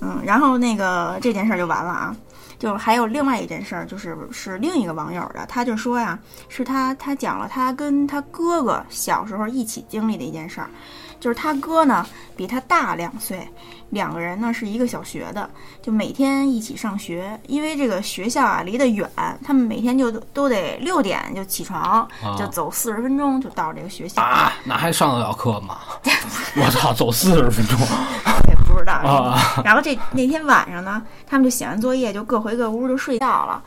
嗯，然后那个这件事儿就完了啊。就还有另外一件事儿，就是是另一个网友的，他就说呀，是他他讲了他跟他哥哥小时候一起经历的一件事儿，就是他哥呢比他大两岁，两个人呢是一个小学的，就每天一起上学，因为这个学校啊离得远，他们每天就都都得六点就起床，啊就走四十分钟就到这个学校。啊，那还上得了课吗？<laughs> 我操，走四十分钟也不知道。啊！然后这那天晚上呢，他们就写完作业就各回各屋就睡觉了，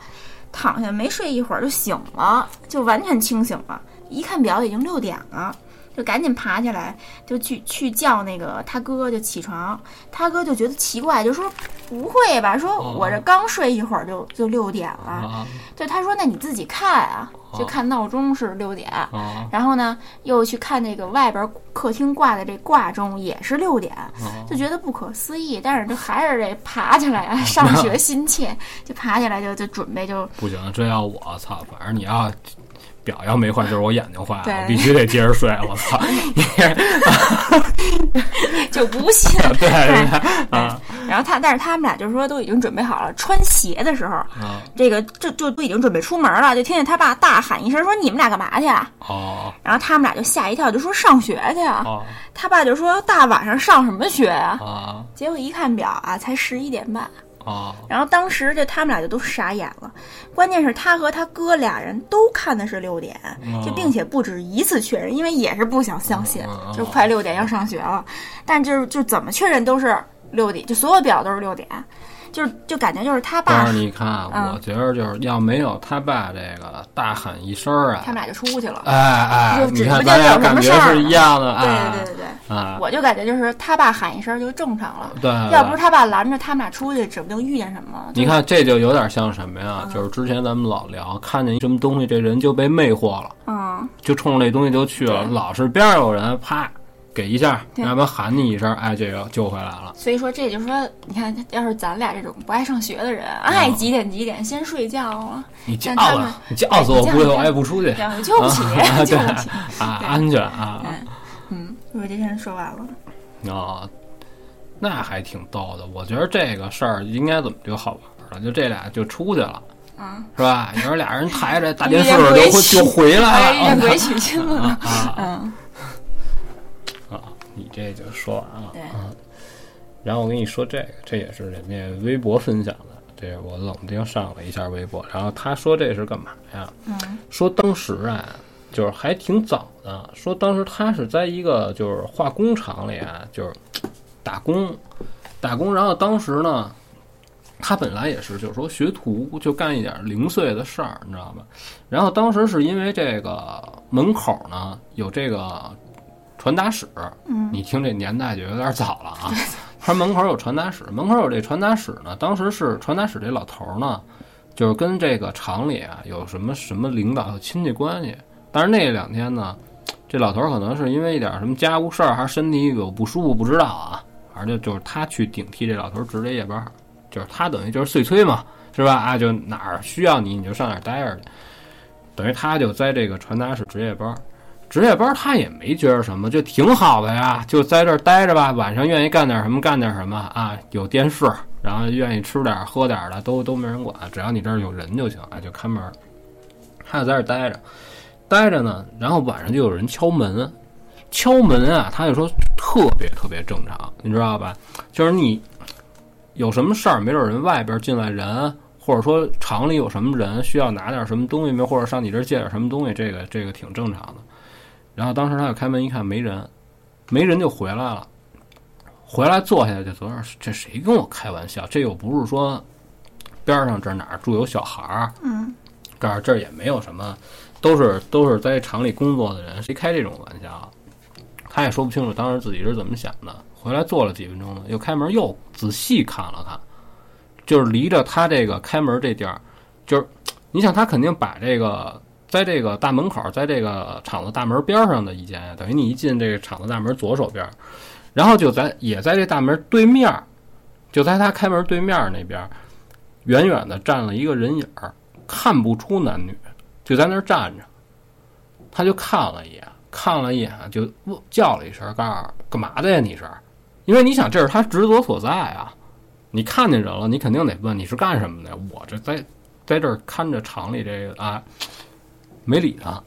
躺下没睡一会儿就醒了，就完全清醒了。一看表已经六点了，就赶紧爬起来就去去叫那个他哥就起床。他哥就觉得奇怪，就说不会吧？说哦我这刚睡一会儿就就六点了。啊就他说那你自己看啊，就看闹钟是六点。啊然后呢，又去看那个外边客厅挂的这挂钟也是六点，啊！就觉得不可思议，但是就还是得爬起来啊，上学心切，就爬起来就就准备就不行，这要我操，反正你要表要没坏，就是我眼睛坏了，我必须得接着睡。我操，<laughs> 就不信。<laughs> 对对啊。然后他，但是他们俩就是说都已经准备好了，穿鞋的时候，啊。这个就就都已经准备出门了，就听见他爸大喊一声说：“你们俩干嘛去啊？哦？”然后他们俩就吓一跳，就说上学去他爸就说：“大晚上上什么学呀、啊。结果一看表啊，才十一点半。啊然后当时就他们俩就都傻眼了，关键是他和他哥俩人都看的是六点，就并且不止一次确认，因为也是不想相信就快六点要上学了，但就是就怎么确认都是六点，就所有表都是六点，就是就感觉就是他爸但是你看，嗯我觉得就是要没有他爸这个大喊一声儿啊他，们俩就出去了。哎哎，就指你看不定有什咱俩感觉么事儿是一样的，对对对对，啊，我就感觉就是他爸喊一声就正常了，对，要不是他爸拦着他们俩出去，指不定遇见什么。你看，这就有点像什么呀？就是之前咱们老聊，看见什么东西，这人就被魅惑了，嗯，就冲着那东西就去了。老是边上有人，啪给一下，对要不然喊你一声，哎，这个救回来了。所以说这就是说，你看，要是咱俩这种不爱上学的人，嗯爱几点几点先睡觉啊，你叫但他们了，你叫死我估计，我也不出去这样就救不起，啊救不起。啊，<laughs> 对安全啊嗯嗯，我这先说完了。啊，那还挺逗的。我觉得这个事儿应该怎么就好玩了？就这俩就出去了，啊，是吧？有时候俩人抬着 <laughs> 大电视就回就回来哎，了遇见鬼娶亲了。<laughs> 嗯，啊！你这就说完了。对啊。然后我跟你说这个，这也是人家微博分享的。这是我冷静上了一下微博，然后他说这是干嘛呀？嗯说当时啊，就是还挺早的，说当时他是在一个就是化工厂里啊，就是打工，打工。然后当时呢，他本来也是就是说学徒，就干一点零碎的事儿，你知道吧？然后当时是因为这个门口呢有这个传达室，嗯你听这年代就有点早了啊。<laughs> 他门口有传达室，门口有这传达室呢。当时是传达室这老头儿呢，就是跟这个厂里啊有什么什么领导有亲戚关系。但是那两天呢，这老头儿可能是因为一点什么家务事儿，还是身体有不舒服，不知道啊。反正就就是他去顶替这老头儿值这夜班儿，就是他等于就是碎催嘛，是吧？啊，就哪儿需要你你就上哪儿待着去，等于他就在这个传达室值夜班儿。值夜班他也没觉着什么，就挺好的呀，就在这儿待着吧。晚上愿意干点什么干点什么啊，有电视，然后愿意吃点喝点的都都没人管，只要你这儿有人就行啊，就看门。他就在这儿待着，待着呢，然后晚上就有人敲门，敲门啊，他就说特别特别正常，你知道吧？就是你有什么事儿，没准人外边进来人，或者说厂里有什么人需要拿点什么东西没，或者上你这儿借点什么东西，这个这个挺正常的。然后当时他就开门一看没人，没人就回来了。回来坐下来就昨儿这谁跟我开玩笑？这又不是说边上这哪儿住有小孩儿，嗯，这儿这儿也没有什么，都是都是在厂里工作的人，谁开这种玩笑？他也说不清楚当时自己是怎么想的。回来坐了几分钟呢，又开门又仔细看了看，就是离着他这个开门这地儿，就是你想他肯定把这个在这个大门口，在这个厂子大门边上的一间，等于你一进这个厂子大门左手边，然后就在也在这大门对面，就在他开门对面那边，远远的站了一个人影儿，看不出男女，就在那儿站着，他就看了一眼，看了一眼就叫了一声，告诉干嘛的呀？你是？因为你想，这是他职责所在啊！你看见人了，你肯定得问你是干什么的。我这在在这看着厂里这个啊，没理他，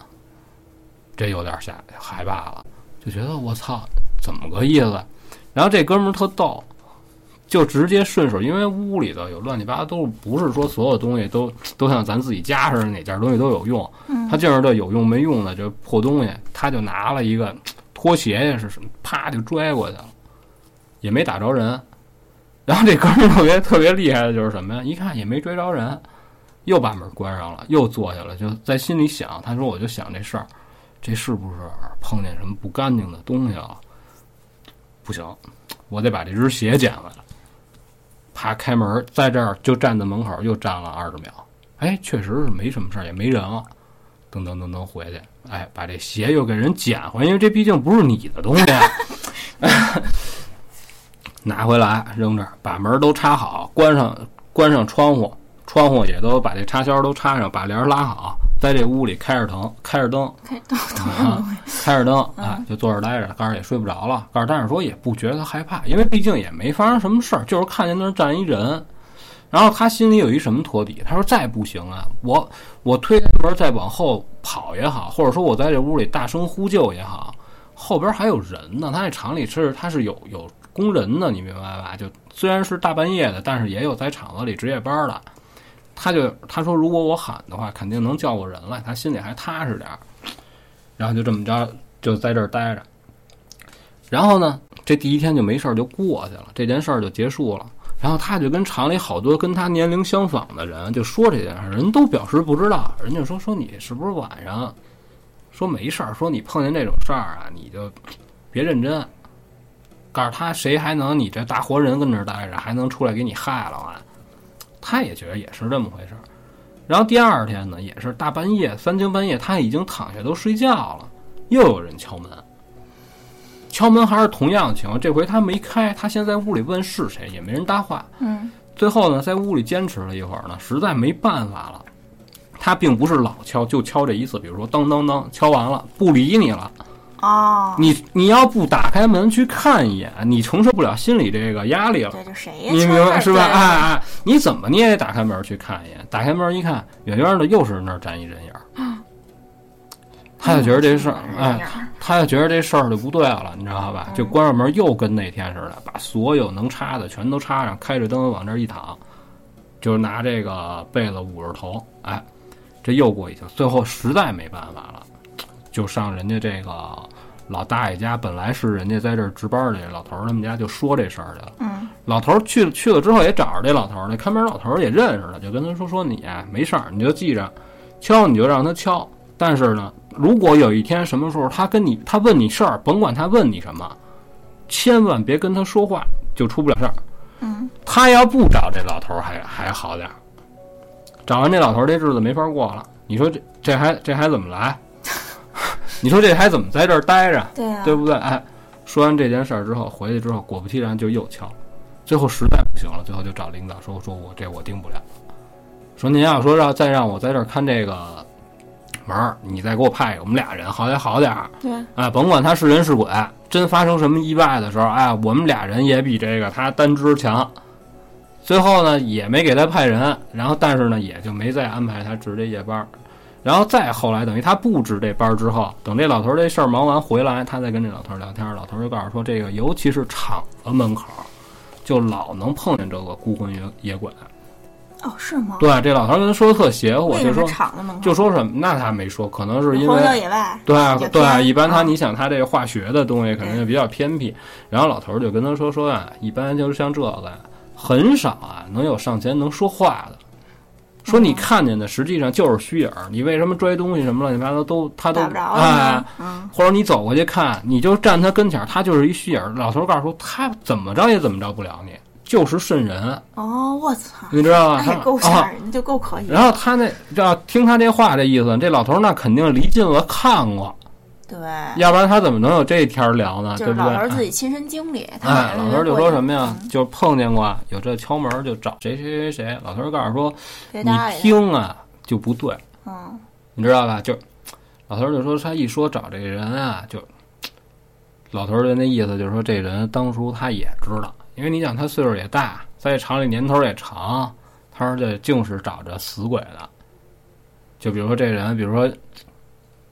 这有点吓害怕了，就觉得我操，怎么个意思？然后这哥们儿特逗，就直接顺手，因为屋里头有乱七八糟，都不是说所有东西都都像咱自己家似的，哪件东西都有用。他净是这有用没用的这破东西，他就拿了一个拖鞋呀是什么，啪就拽过去了。也没打着人，<laughs> 然后这哥们儿特别特别厉害的就是什么呀？一看也没追着人，又把门关上了，又坐下了，就在心里想：他说我就想这事儿，这是不是碰见什么不干净的东西了？不行，我得把这只鞋捡回来。啪，开门，在这儿就站在门口，又站了二十秒。哎，确实是没什么事儿，也没人了。噔噔噔噔回去，哎，把这鞋又给人捡回来，因为这毕竟不是你的东西。<laughs> 拿回来扔这儿，把门都插好，关上关上窗户，窗户也都把这插销都插上，把帘拉好，在这屋里开着灯，开着灯，<laughs> 开灯，开着灯，啊，就坐这儿待着，告诉也睡不着了，告诉但是说也不觉得害怕，因为毕竟也没发生什么事儿，就是看见那儿站一人，然后他心里有一什么托底，他说再不行啊，我我推开门再往后跑也好，或者说我在这屋里大声呼救也好，后边还有人呢，他那厂里是他是有有。工人呢，你明白吧？就虽然是大半夜的，但是也有在厂子里值夜班的。他就他说，如果我喊的话，肯定能叫过人来，他心里还踏实点儿。然后就这么着，就在这儿待着。然后呢，这第一天就没事儿就过去了，这件事儿就结束了。然后他就跟厂里好多跟他年龄相仿的人就说这件事儿，人都表示不知道。人家说说你是不是晚上说没事儿，说你碰见这种事儿啊，你就别认真。告诉他，谁还能你这大活人跟这儿待着，还能出来给你害了啊？他也觉得也是这么回事儿。然后第二天呢，也是大半夜三更半夜，他已经躺下都睡觉了，又有人敲门。敲门还是同样的情况，这回他没开，他先在屋里问是谁，也没人搭话。嗯。最后呢，在屋里坚持了一会儿呢，实在没办法了。他并不是老敲，就敲这一次，比如说当当当，敲完了不理你了。哦，你你要不打开门去看一眼，你承受不了心理这个压力了。对，就谁呀？你明白是吧？哎哎，你怎么你也得打开门去看一眼。打开门一看，远远的又是那儿站一人影儿。他就觉得这事儿，哎，他就觉得这事儿就不对了，你知道吧？就关上门，又跟那天似的，把所有能插的全都插上，开着灯往这一躺，就拿这个被子捂着头。哎，这又过一天，最后实在没办法了，就上人家这个。老大爷家本来是人家在这儿值班的，老头儿他们家就说这事儿去了。嗯，老头儿去去了之后也找着这老头儿，那看门老头儿也认识了，就跟他说说你没事儿，你就记着，敲你就让他敲。但是呢，如果有一天什么时候他跟你他问你事儿，甭管他问你什么，千万别跟他说话，就出不了事儿。嗯，他要不找这老头儿还还好点儿，找完这老头儿这日子没法过了。你说这这还这还怎么来？你说这还怎么在这儿待着？对呀，对不对？哎，说完这件事儿之后，回去之后，果不其然就又敲，最后实在不行了，最后就找领导说：“说我这我定不了，说您要说让再让我在这儿看这个门儿，你再给我派一个我们俩人，好歹好点儿。对，哎，甭管他是人是鬼，真发生什么意外的时候，哎，我们俩人也比这个他单只强。最后呢，也没给他派人，然后但是呢，也就没再安排他值这夜班。”然后再后来，等于他布置这班之后，等这老头这事儿忙完回来，他再跟这老头聊天，老头就告诉说，这个尤其是厂子门口，就老能碰见这个孤魂野野鬼。哦，是吗？对，这老头儿跟他说的特邪乎，就说厂子门口？就说什么？那他没说，可能是因荒郊为野外。对啊对啊，一般他啊你想他这个化学的东西可能就比较偏僻，然后老头儿就跟他说说啊，一般就是像这个，很少啊能有上前能说话的。说你哦看见的实际上就是虚影儿，你为什么拽东西什么乱七八糟都他都哎或者你走过去看，你就站他跟前儿，他就是一虚影儿。老头儿告诉说他怎么着也怎么着不了你，就是顺人，哦，我操，你知道吗？他够啊吓人，就够可疑。然后他那要听他这话这意思，这老头儿那肯定离近了看过，对，要不然他怎么能有这一天儿聊呢？就？是老头儿自己亲身经历。他哎，老头儿就说什么呀？嗯就碰见过有这敲门就找谁谁谁谁。老头儿告诉说，你。听啊就不对，嗯，你知道吧？就老头儿就说他一说找这个人啊，就老头儿的那意思就是说这人当初他也知道，因为你想他岁数也大，在这厂里年头也长，他说这净是找着死鬼的。就比如说这人，比如说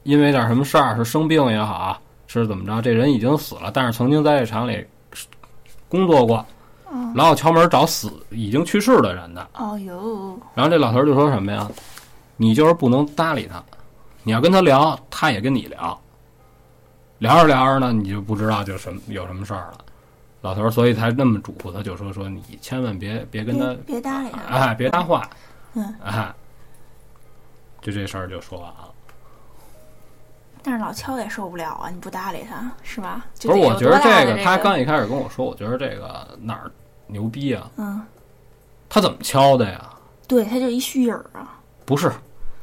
因为点什么事儿，是生病也好，是怎么着，这人已经死了，但是曾经在这厂里工作过，嗯老有敲门找死已经去世的人的。哦哟，然后这老头就说什么呀？你就是不能搭理他，你要跟他聊，他也跟你聊。聊着聊着呢，你就不知道就什么有什么事儿了。老头儿所以才那么嘱咐他，就说说你千万别别跟他别别搭理他。哎别搭话，嗯，哎，就这事儿就说完了。但是老敲也受不了啊！你不搭理他，是吧？不是，我觉得有多大的个他刚一开始跟我说，我觉得这个哪儿牛逼啊？嗯，他怎么敲的呀？对，他就一虚影儿啊不是，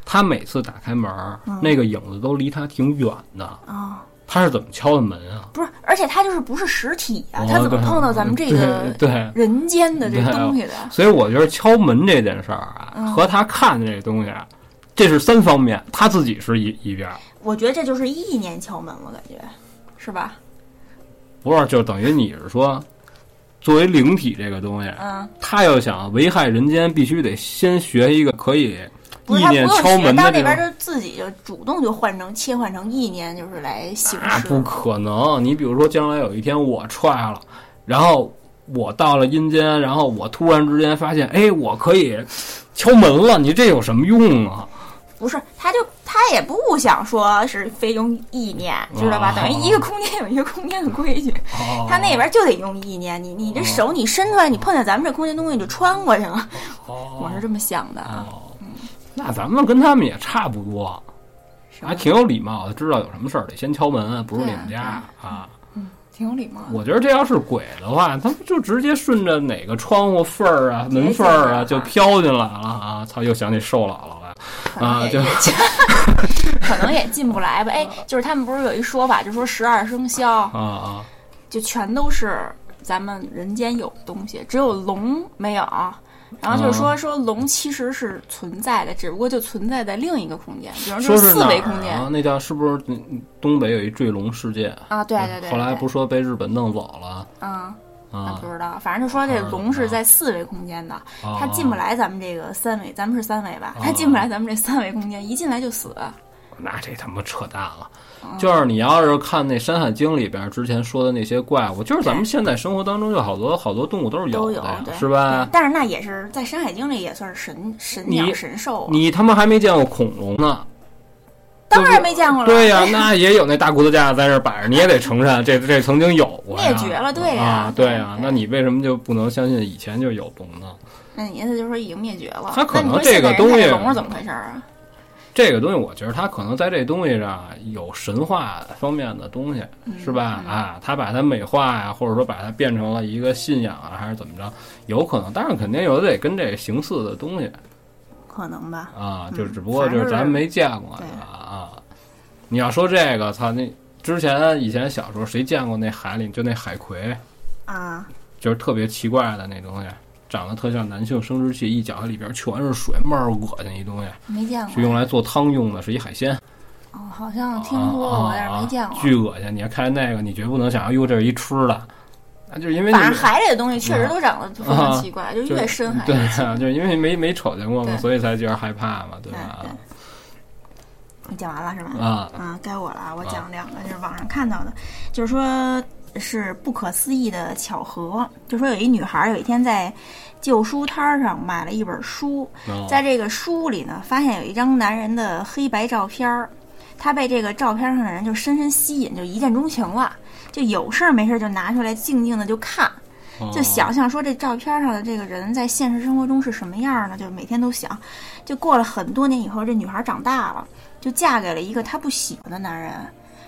他每次打开门那个影子都离他挺远的。啊！他是怎么敲的门啊？不是，而且他就是不是实体啊，哦他怎么碰到咱们这个对对人间的这对东西的？所以我觉得敲门这件事儿啊，嗯和他看的这东西啊，这是三方面，他自己是一一边儿，我觉得这就是意念敲门了，感觉是吧？不是就等于你是说，作为灵体这个东西，嗯，他要想危害人间，必须得先学一个可以意念敲门的这种。那边就自己就主动就换成切换成意念，就是来行事。那不可能！你比如说，将来有一天我踹了，然后我到了阴间，然后我突然之间发现，哎，我可以敲门了，你这有什么用啊？不是，他就他也不想说是非用意念，知道吧？哦等于一个空间有一个空间的规矩，哦他那边就得用意念。你你这手你伸出来，你碰见咱们这空间东西你就穿过去了。哦 <laughs> 我是这么想的啊，哦，那咱们跟他们也差不多，还挺有礼貌的，知道有什么事儿得先敲门，不是你们家啊。挺有礼貌。我觉得这要是鬼的话，他们就直接顺着哪个窗户缝儿啊、门缝儿啊就飘进来了啊！操，又想起瘦姥姥来。可能也、就 <laughs> 可能也进不来吧。哎，就是他们不是有一说法，就说十二生肖啊啊！就全都是咱们人间有的东西，只有龙没有。然后就是说、说龙其实是存在的，只不过就存在在另一个空间，比如说是四维空间啊？那叫是不是嗯东北有一坠龙事件？啊。对对对，后来不是说被日本弄走了嗯，那啊？不知道，反正就说这龙是在四维空间的，啊它进不来咱们这个三维，咱们是三维吧？啊它进不来咱们这三维空间，一进来就死。那这他妈扯淡了！嗯就是你要是看那《山海经》里边之前说的那些怪物，就是咱们现在生活当中有好多好多动物都是都有的呀，对，是吧？但是那也是在《山海经》里也算是神神鸟神兽啊，你他妈还没见过恐龙呢，当然没见过了。对呀、那也有那大骨头架子在这儿摆着，你也得承认，这这曾经有过呀灭绝了对呀啊，对呀、对那你为什么就不能相信以前就有龙呢？那你意思就是说已经灭绝了？它可能这个东西是怎么回事儿啊？这个东西，我觉得它可能在这东西上有神话方面的东西，是吧？啊，他把它美化呀，或者说把它变成了一个信仰啊，还是怎么着？有可能，但是肯定有得跟这形似的东西可能吧。啊，嗯就只不过就是咱没见过？啊，你要说这个，操，那之前以前小时候谁见过那海里就那海葵，啊，就是特别奇怪的那东西，长得特像男性生殖器，一搅开里边全是水，倍儿恶心一东西，没见过。是用来做汤用的，是一海鲜。哦，好像听说过，但是没见过。啊巨恶心！你要看那个，你绝不能想象，哟，这是一吃的，那就是因为你反正海里的东西确实都长得非常奇怪，就就越深海对越 <laughs> 奇怪。啊，就是因为没没瞅见过嘛，所以才觉得害怕嘛，对吧？对你讲完了是吧？啊啊，该我了啊！我讲两个就是网上看到的，就是说是不可思议的巧合，就说有一女孩有一天在旧书摊儿上买了一本书，哦在这个书里呢，发现有一张男人的黑白照片儿，她被这个照片上的人就深深吸引，就一见钟情了，就有事儿没事儿就拿出来静静的就看。就哦想象说这照片上的这个人在现实生活中是什么样呢？就每天都想。就过了很多年以后，这女孩长大了，就嫁给了一个她不喜欢的男人。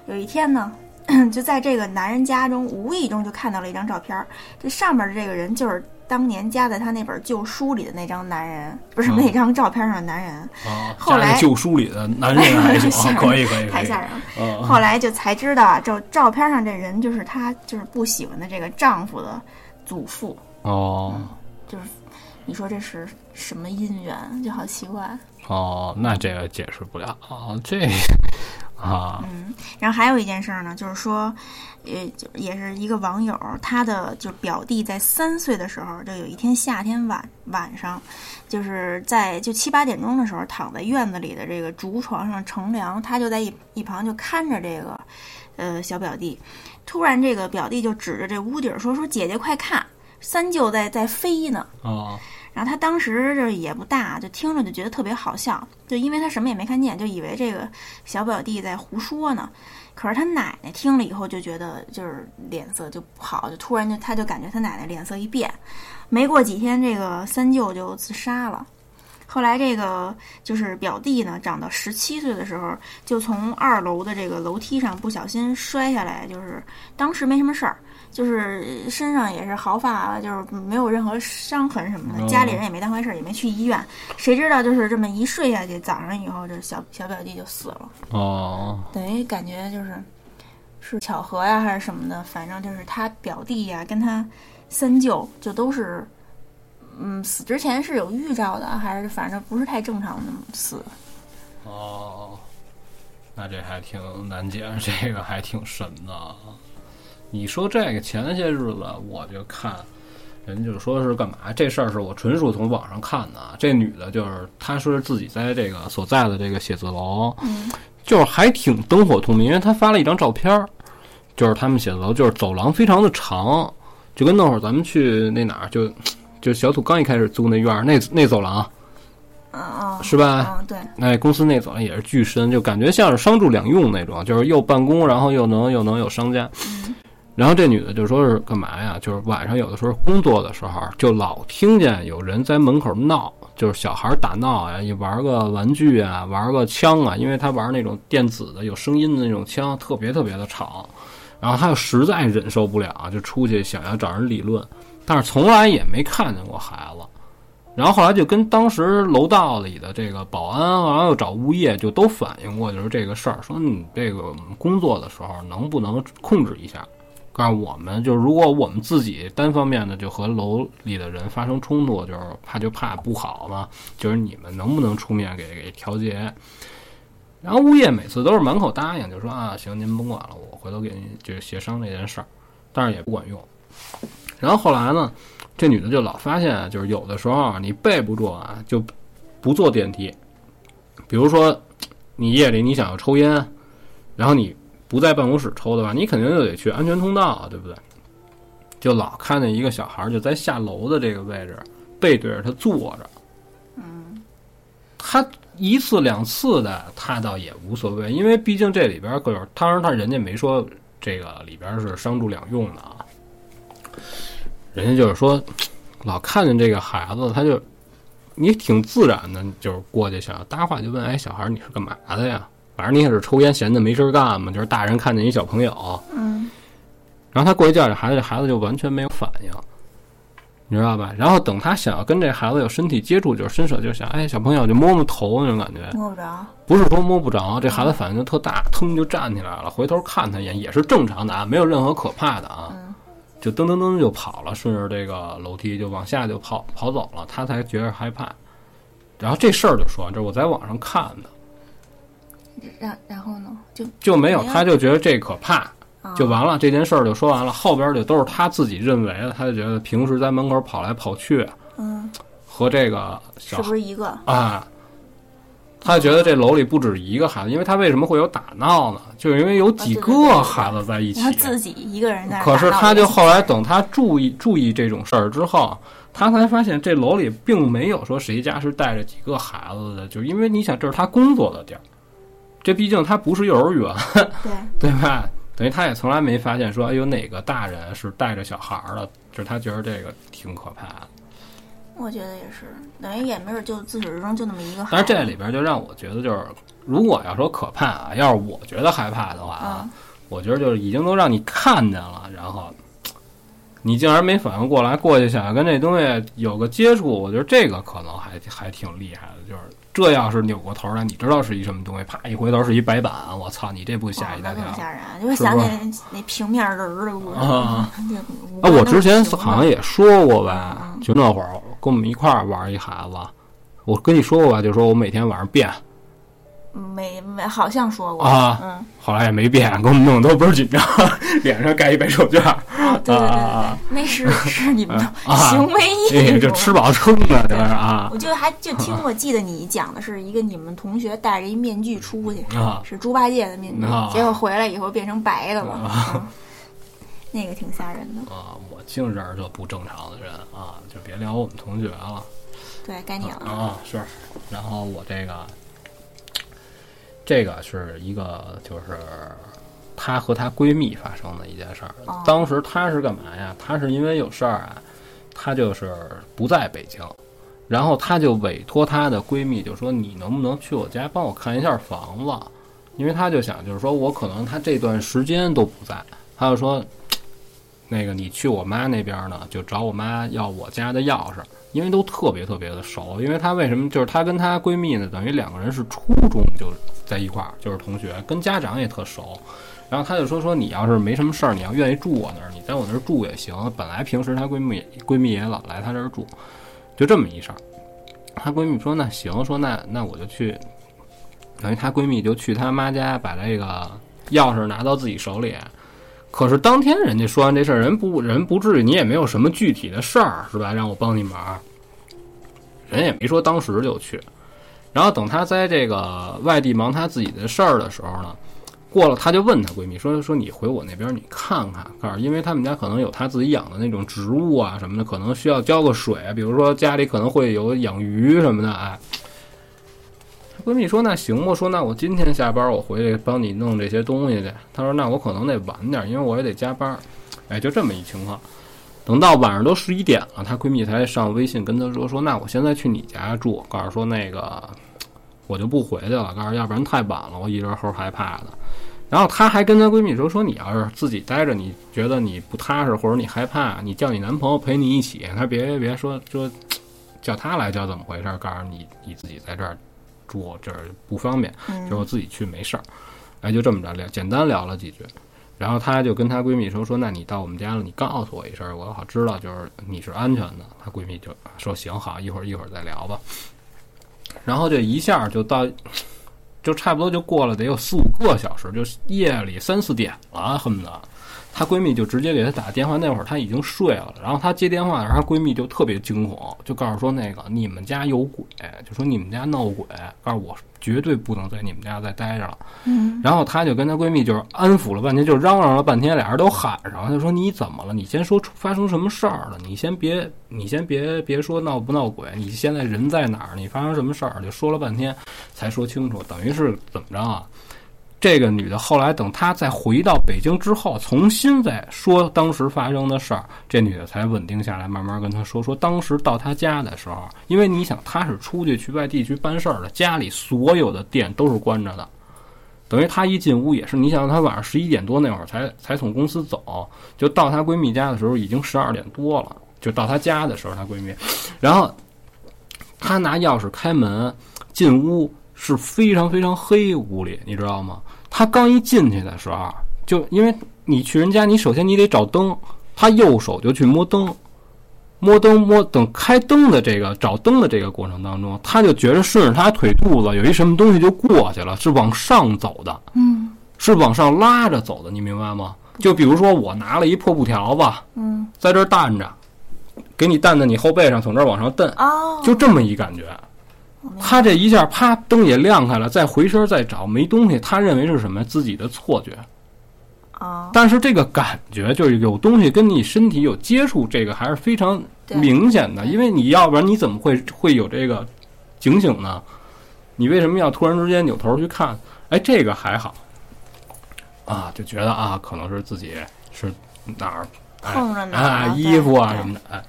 有一天呢，<clears throat> 就在这个男人家中，无意中就看到了一张照片儿，这上面的这个人就是当年夹在他那本旧书里的那张男人，不是嗯那张照片上的男人，啊，后来旧书里的男人 <laughs> 可以可以太吓人了。嗯后来就才知道照，照片上这人就是她就是不喜欢的这个丈夫的祖父。哦就是你说这是什么姻缘，就好奇怪。哦，那这个解释不了啊，这啊嗯，然后还有一件事儿呢，就是说，呃，就也是一个网友，他的就表弟在三岁的时候，就有一天夏天晚晚上，就是在就七八点钟的时候，躺在院子里的这个竹床上乘凉，他就在一一旁就看着这个，呃，小表弟。突然，这个表弟就指着这屋顶说：“说姐姐快看，三舅在在飞呢。”哦然后他当时就是也不大，就听着就觉得特别好笑，就因为他什么也没看见，就以为这个小表弟在胡说呢。可是他奶奶听了以后就觉得就是脸色就不好，就突然就他就感觉他奶奶脸色一变。没过几天，这个三舅就自杀了。后来这个就是表弟呢，长到十七岁的时候，就从二楼的这个楼梯上不小心摔下来，就是当时没什么事儿，就是身上也是毫发，就是没有任何伤痕什么的，哦家里人也没当回事儿，也没去医院。谁知道就是这么一睡下去，早上以后这小小表弟就死了，哦等于感觉就是是巧合呀还是什么的，反正就是他表弟呀跟他三舅就都是。嗯，死之前是有预兆的，还是反正不是太正常的死。哦，那这还挺难解，这个还挺神的啊。你说这个前些日子我就看。人就说是干嘛？这事儿是我纯属从网上看的啊。这女的就是她说是自己在这个所在的这个写字楼，嗯就是还挺灯火通明，因为她发了一张照片儿，就是他们写字楼就是走廊非常的长，就跟那会儿咱们去那哪儿就就小土刚一开始租那院儿那那走廊嗯嗯，是吧？嗯，对，那公司那走廊也是巨深，就感觉像是商住两用那种，就是又办公，然后又能又能有商家。然后这女的就说是干嘛呀？就是晚上有的时候工作的时候，就老听见有人在门口闹，就是小孩打闹啊，一玩个玩具啊，玩个枪啊，因为他玩那种电子的有声音的那种枪，特别特别的吵。然后他又实在忍受不了，就出去想要找人理论，但是从来也没看见过孩子。然后后来就跟当时楼道里的这个保安，然后又找物业，就都反映过就是这个事儿，说你这个工作的时候能不能控制一下？那我们，就是如果我们自己单方面的就和楼里的人发生冲突，就是怕就怕不好嘛，就是你们能不能出面给给调节？然后物业每次都是满口答应，就说啊行，您甭管了，我回头给您就是协商这件事儿，但是也不管用。然后后来呢，这女的就老发现，就是有的时候，你备不住啊，就不坐电梯。比如说，你夜里你想要抽烟，然后你不在办公室抽的话，你肯定就得去安全通道啊，对不对？就老看见一个小孩儿就在下楼的这个位置背对着他坐着，嗯他一次两次的他倒也无所谓，因为毕竟这里边儿个儿，当然他人家没说这个里边儿是商住两用的啊，人家就是说老看见这个孩子，他就你挺自然的，就是过去想要搭话，就问哎小孩儿你是干嘛的呀？反正你也是抽烟闲的没事儿干嘛，就是大人看见一小朋友，嗯然后他过去叫这孩子，这孩子就完全没有反应，你知道吧？然后等他想要跟这孩子有身体接触，就是伸手就想，哎，小朋友就摸摸头那种感觉，摸不着。不是说摸不着，这孩子反应就特大，腾就站起来了，回头看他一眼也是正常的啊，没有任何可怕的啊，嗯就噔噔噔就跑了，顺着这个楼梯就往下就跑跑走了，他才觉得害怕。然后这事儿就说，这是我在网上看的，然然后呢，就就没有，他就觉得这可怕，啊就完了，这件事儿就说完了，后边就都是他自己认为的，他就觉得平时在门口跑来跑去，嗯，和这个是小不是一个？啊，他觉得这楼里不止一个孩子，因为他为什么会有打闹呢？就是因为有几个孩子在一起。他自己一个人在。可是他就后来等他注意注意这种事儿之后，他才发现这楼里并没有说谁家是带着几个孩子的，就因为你想这是他工作的地儿，这毕竟他不是幼儿园，对 <laughs> 对吧？等于他也从来没发现说，哎，有哪个大人是带着小孩儿的，就是他觉得这个挺可怕的。我觉得也是，等于也没准就自始至终就那么一个。但是这里边就让我觉得，就是如果要说可怕啊，要是我觉得害怕的话啊，我觉得就是已经都让你看见了，然后你竟然没反应过来，过去想要跟这东西有个接触，我觉得这个可能还还挺厉害的，就是。这要是扭过头来，你知道是一什么东西？啪一回头是一白板，我操！你这不吓一大跳？吓人！就想起那平面人儿的故事啊。啊，我之前好像也说过吧，就那会儿跟我们一块儿玩一孩子，我跟你说过吧，就说我每天晚上变。没没，好像说过啊。嗯，后来也没变，给我们弄得都倍儿紧张，<laughs> 脸上盖一白手绢。对对对对，那是是你们 <laughs> 的行为艺术，就吃饱撑的，就是啊。我就还就听过，记得你讲的是一个你们同学戴着一面具出去，是猪八戒的面具，结果回来以后变成白的了，那个挺吓人的。啊，我净认识这不正常的人啊，就别聊我们同学了。对，该你了啊，是。然后我这个。这个是一个，就是她和她闺蜜发生的一件事儿。当时她是干嘛呀？她是因为有事儿啊，她就是不在北京，然后她就委托她的闺蜜，就说你能不能去我家帮我看一下房子？因为她就想，就是说我可能她这段时间都不在，她就说，那个你去我妈那边呢，就找我妈要我家的钥匙。因为都特别特别的熟，因为她为什么就是她跟她闺蜜呢？等于两个人是初中就在一块儿，就是同学，跟家长也特熟。然后她就说说你要是没什么事儿，你要愿意住我那儿，你在我那儿住也行。本来平时她闺蜜闺蜜也老来她这儿住，就这么一事儿。她闺蜜说那行，说那那我就去，等于她闺蜜就去她妈家把这个钥匙拿到自己手里。可是当天人家说完这事儿，人不人不至于，你也没有什么具体的事儿，是吧？让我帮你忙，人也没说当时就去。然后等她在这个外地忙她自己的事儿的时候呢，过了，她就问她闺蜜说：“说你回我那边你看看，告诉因为他们家可能有她自己养的那种植物啊什么的，可能需要浇个水，比如说家里可能会有养鱼什么的，哎。”闺蜜说：“那行吧。”说：“那我今天下班，我回去帮你弄这些东西去。”她说：“那我可能得晚点，因为我也得加班。”哎，就这么一情况。等到晚上都十一点了，她闺蜜才上微信跟她说：“说那我现在去你家住，告诉说那个我就不回去了，告诉要不然太晚了，我一人齁害怕的。”然后她还跟她闺蜜说：“说你要是自己待着，你觉得你不踏实或者你害怕，你叫你男朋友陪你一起。她别别别说说叫他来叫怎么回事？告诉你你自己在这儿。”住这儿不方便，就我自己去没事儿，哎，就这么着聊，简单聊了几句，然后她就跟她闺蜜说说，那你到我们家了，你告诉我一声，我好知道就是你是安全的。她闺蜜就说行好，一会儿一会儿再聊吧。然后这一下就到，就差不多就过了得有四五个小时，就夜里三四点了，恨不得。她闺蜜就直接给她打电话，那会儿她已经睡了。然后她接电话的时候，她闺蜜就特别惊恐，就告诉说那个你们家有鬼，就说你们家闹鬼，告诉我绝对不能在你们家再待着了。嗯。然后她就跟她闺蜜就是安抚了半天，就嚷嚷了半天，俩人都喊上，就说你怎么了？你先说发生什么事儿了？你先别你先别别说闹不闹鬼，你现在人在哪儿？你发生什么事儿？就说了半天才说清楚，等于是怎么着啊？这个女的后来等她再回到北京之后，重新再说当时发生的事儿，这女的才稳定下来，慢慢跟她说说当时到她家的时候，因为你想她是出去去外地去办事儿的，家里所有的店都是关着的，等于她一进屋也是，你想她晚上十一点多那会儿才才从公司走，就到她闺蜜家的时候已经十二点多了，就到她家的时候她闺蜜，然后她拿钥匙开门进屋是非常非常黑屋里，你知道吗？他刚一进去的时候，就因为你去人家，你首先你得找灯，他右手就去摸灯，摸灯摸等开灯的这个找灯的这个过程当中，他就觉得顺着他腿肚子有一什么东西就过去了，是往上走的，嗯，是往上拉着走的，你明白吗？就比如说我拿了一破布条吧，嗯，在这儿担着，给你担在你后背上，从这儿往上蹬，哦，就这么一感觉。他这一下啪灯也亮开了，再回身再找没东西，他认为是什么？自己的错觉。啊，但是这个感觉就是有东西跟你身体有接触，这个还是非常明显的。对因为你要不然你怎么会会有这个警醒呢？你为什么要突然之间扭头去看？哎，这个还好啊，就觉得啊，可能是自己是哪儿哎碰着哪儿啊衣服啊什么的，哎，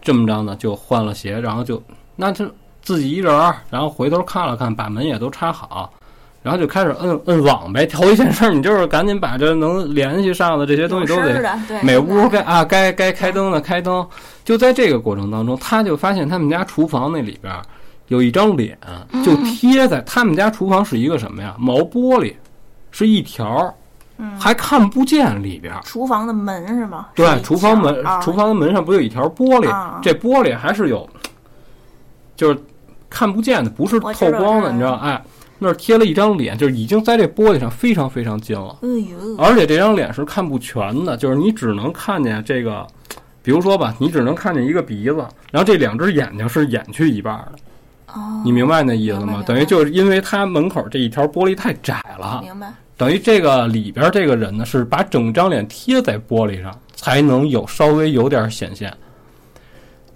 这么着呢就换了鞋，然后就那就自己一人，然后回头看了看，把门也都插好。然后就开始摁摁网呗，头一件事儿你就是赶紧把这能联系上的这些东西都得每屋该啊该该开灯的开灯，就在这个过程当中，他就发现他们家厨房那里边儿有一张脸，嗯就贴在他们家厨房是一个什么呀？毛玻璃，是一条还看不见里边儿。厨房的门是吗？对，厨房门厨房的门上不有一条玻璃啊？这玻璃还是有，就是看不见的，不是透光的，你知道？哎，那儿贴了一张脸，就是已经在这玻璃上非常非常近了。哎呦，而且这张脸是看不全的，就是你只能看见这个，比如说吧，你只能看见一个鼻子，然后这两只眼睛是掩去一半的，哦，你明白那意思吗？等于就是因为它门口这一条玻璃太窄了，明白？等于这个里边这个人呢是把整张脸贴在玻璃上，才能有稍微有点显现。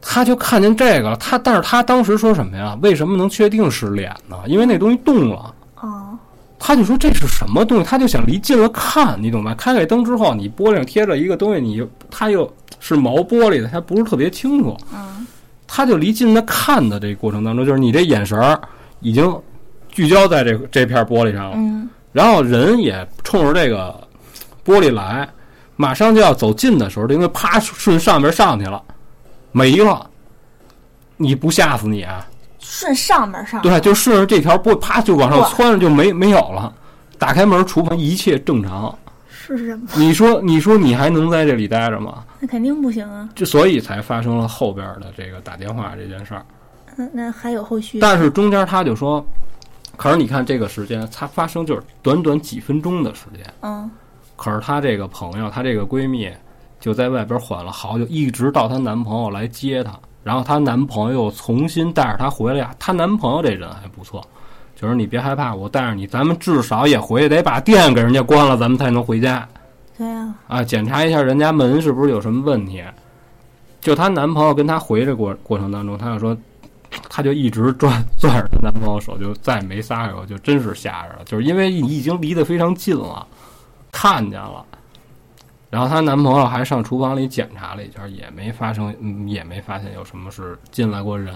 他就看见这个了，他但是他当时说什么呀？为什么能确定是脸呢？因为那东西动了。哦，他就说这是什么东西，他就想离近了看，你懂吧？开开灯之后，你玻璃上贴着一个东西，你又它又是毛玻璃的，它不是特别清楚。嗯，他就离近的看的这个过程当中，就是你这眼神儿已经聚焦在这这片玻璃上了，嗯，然后人也冲着这个玻璃来，马上就要走近的时候，这东西啪顺上边上去了，没了。你不吓死你啊？顺上面上，对，就顺着这条玻璃啪就往上哇窜着，就没没有了。打开门，厨房一切正常。是什么？你说，你说你还能在这里待着吗？那肯定不行啊。就所以才发生了后边的这个打电话这件事儿。那那还有后续？但是中间他就说，可是你看这个时间，它发生就是短短几分钟的时间。嗯，可是她这个朋友，她这个闺蜜就在外边缓了好久，一直到她男朋友来接她，然后她男朋友重新带着她回来呀。她男朋友这人还不错，就是你别害怕，我带着你，咱们至少也回去得把店给人家关了，咱们才能回家对呀，啊，检查一下人家门是不是有什么问题。就她男朋友跟她回这过过程当中，她就说，她就一直攥攥着她男朋友手，就再也没撒手，就真是吓着了，就是因为你已经离得非常近了，看见了。然后她男朋友还上厨房里检查了一下，也没发生，也没发现有什么是进来过人。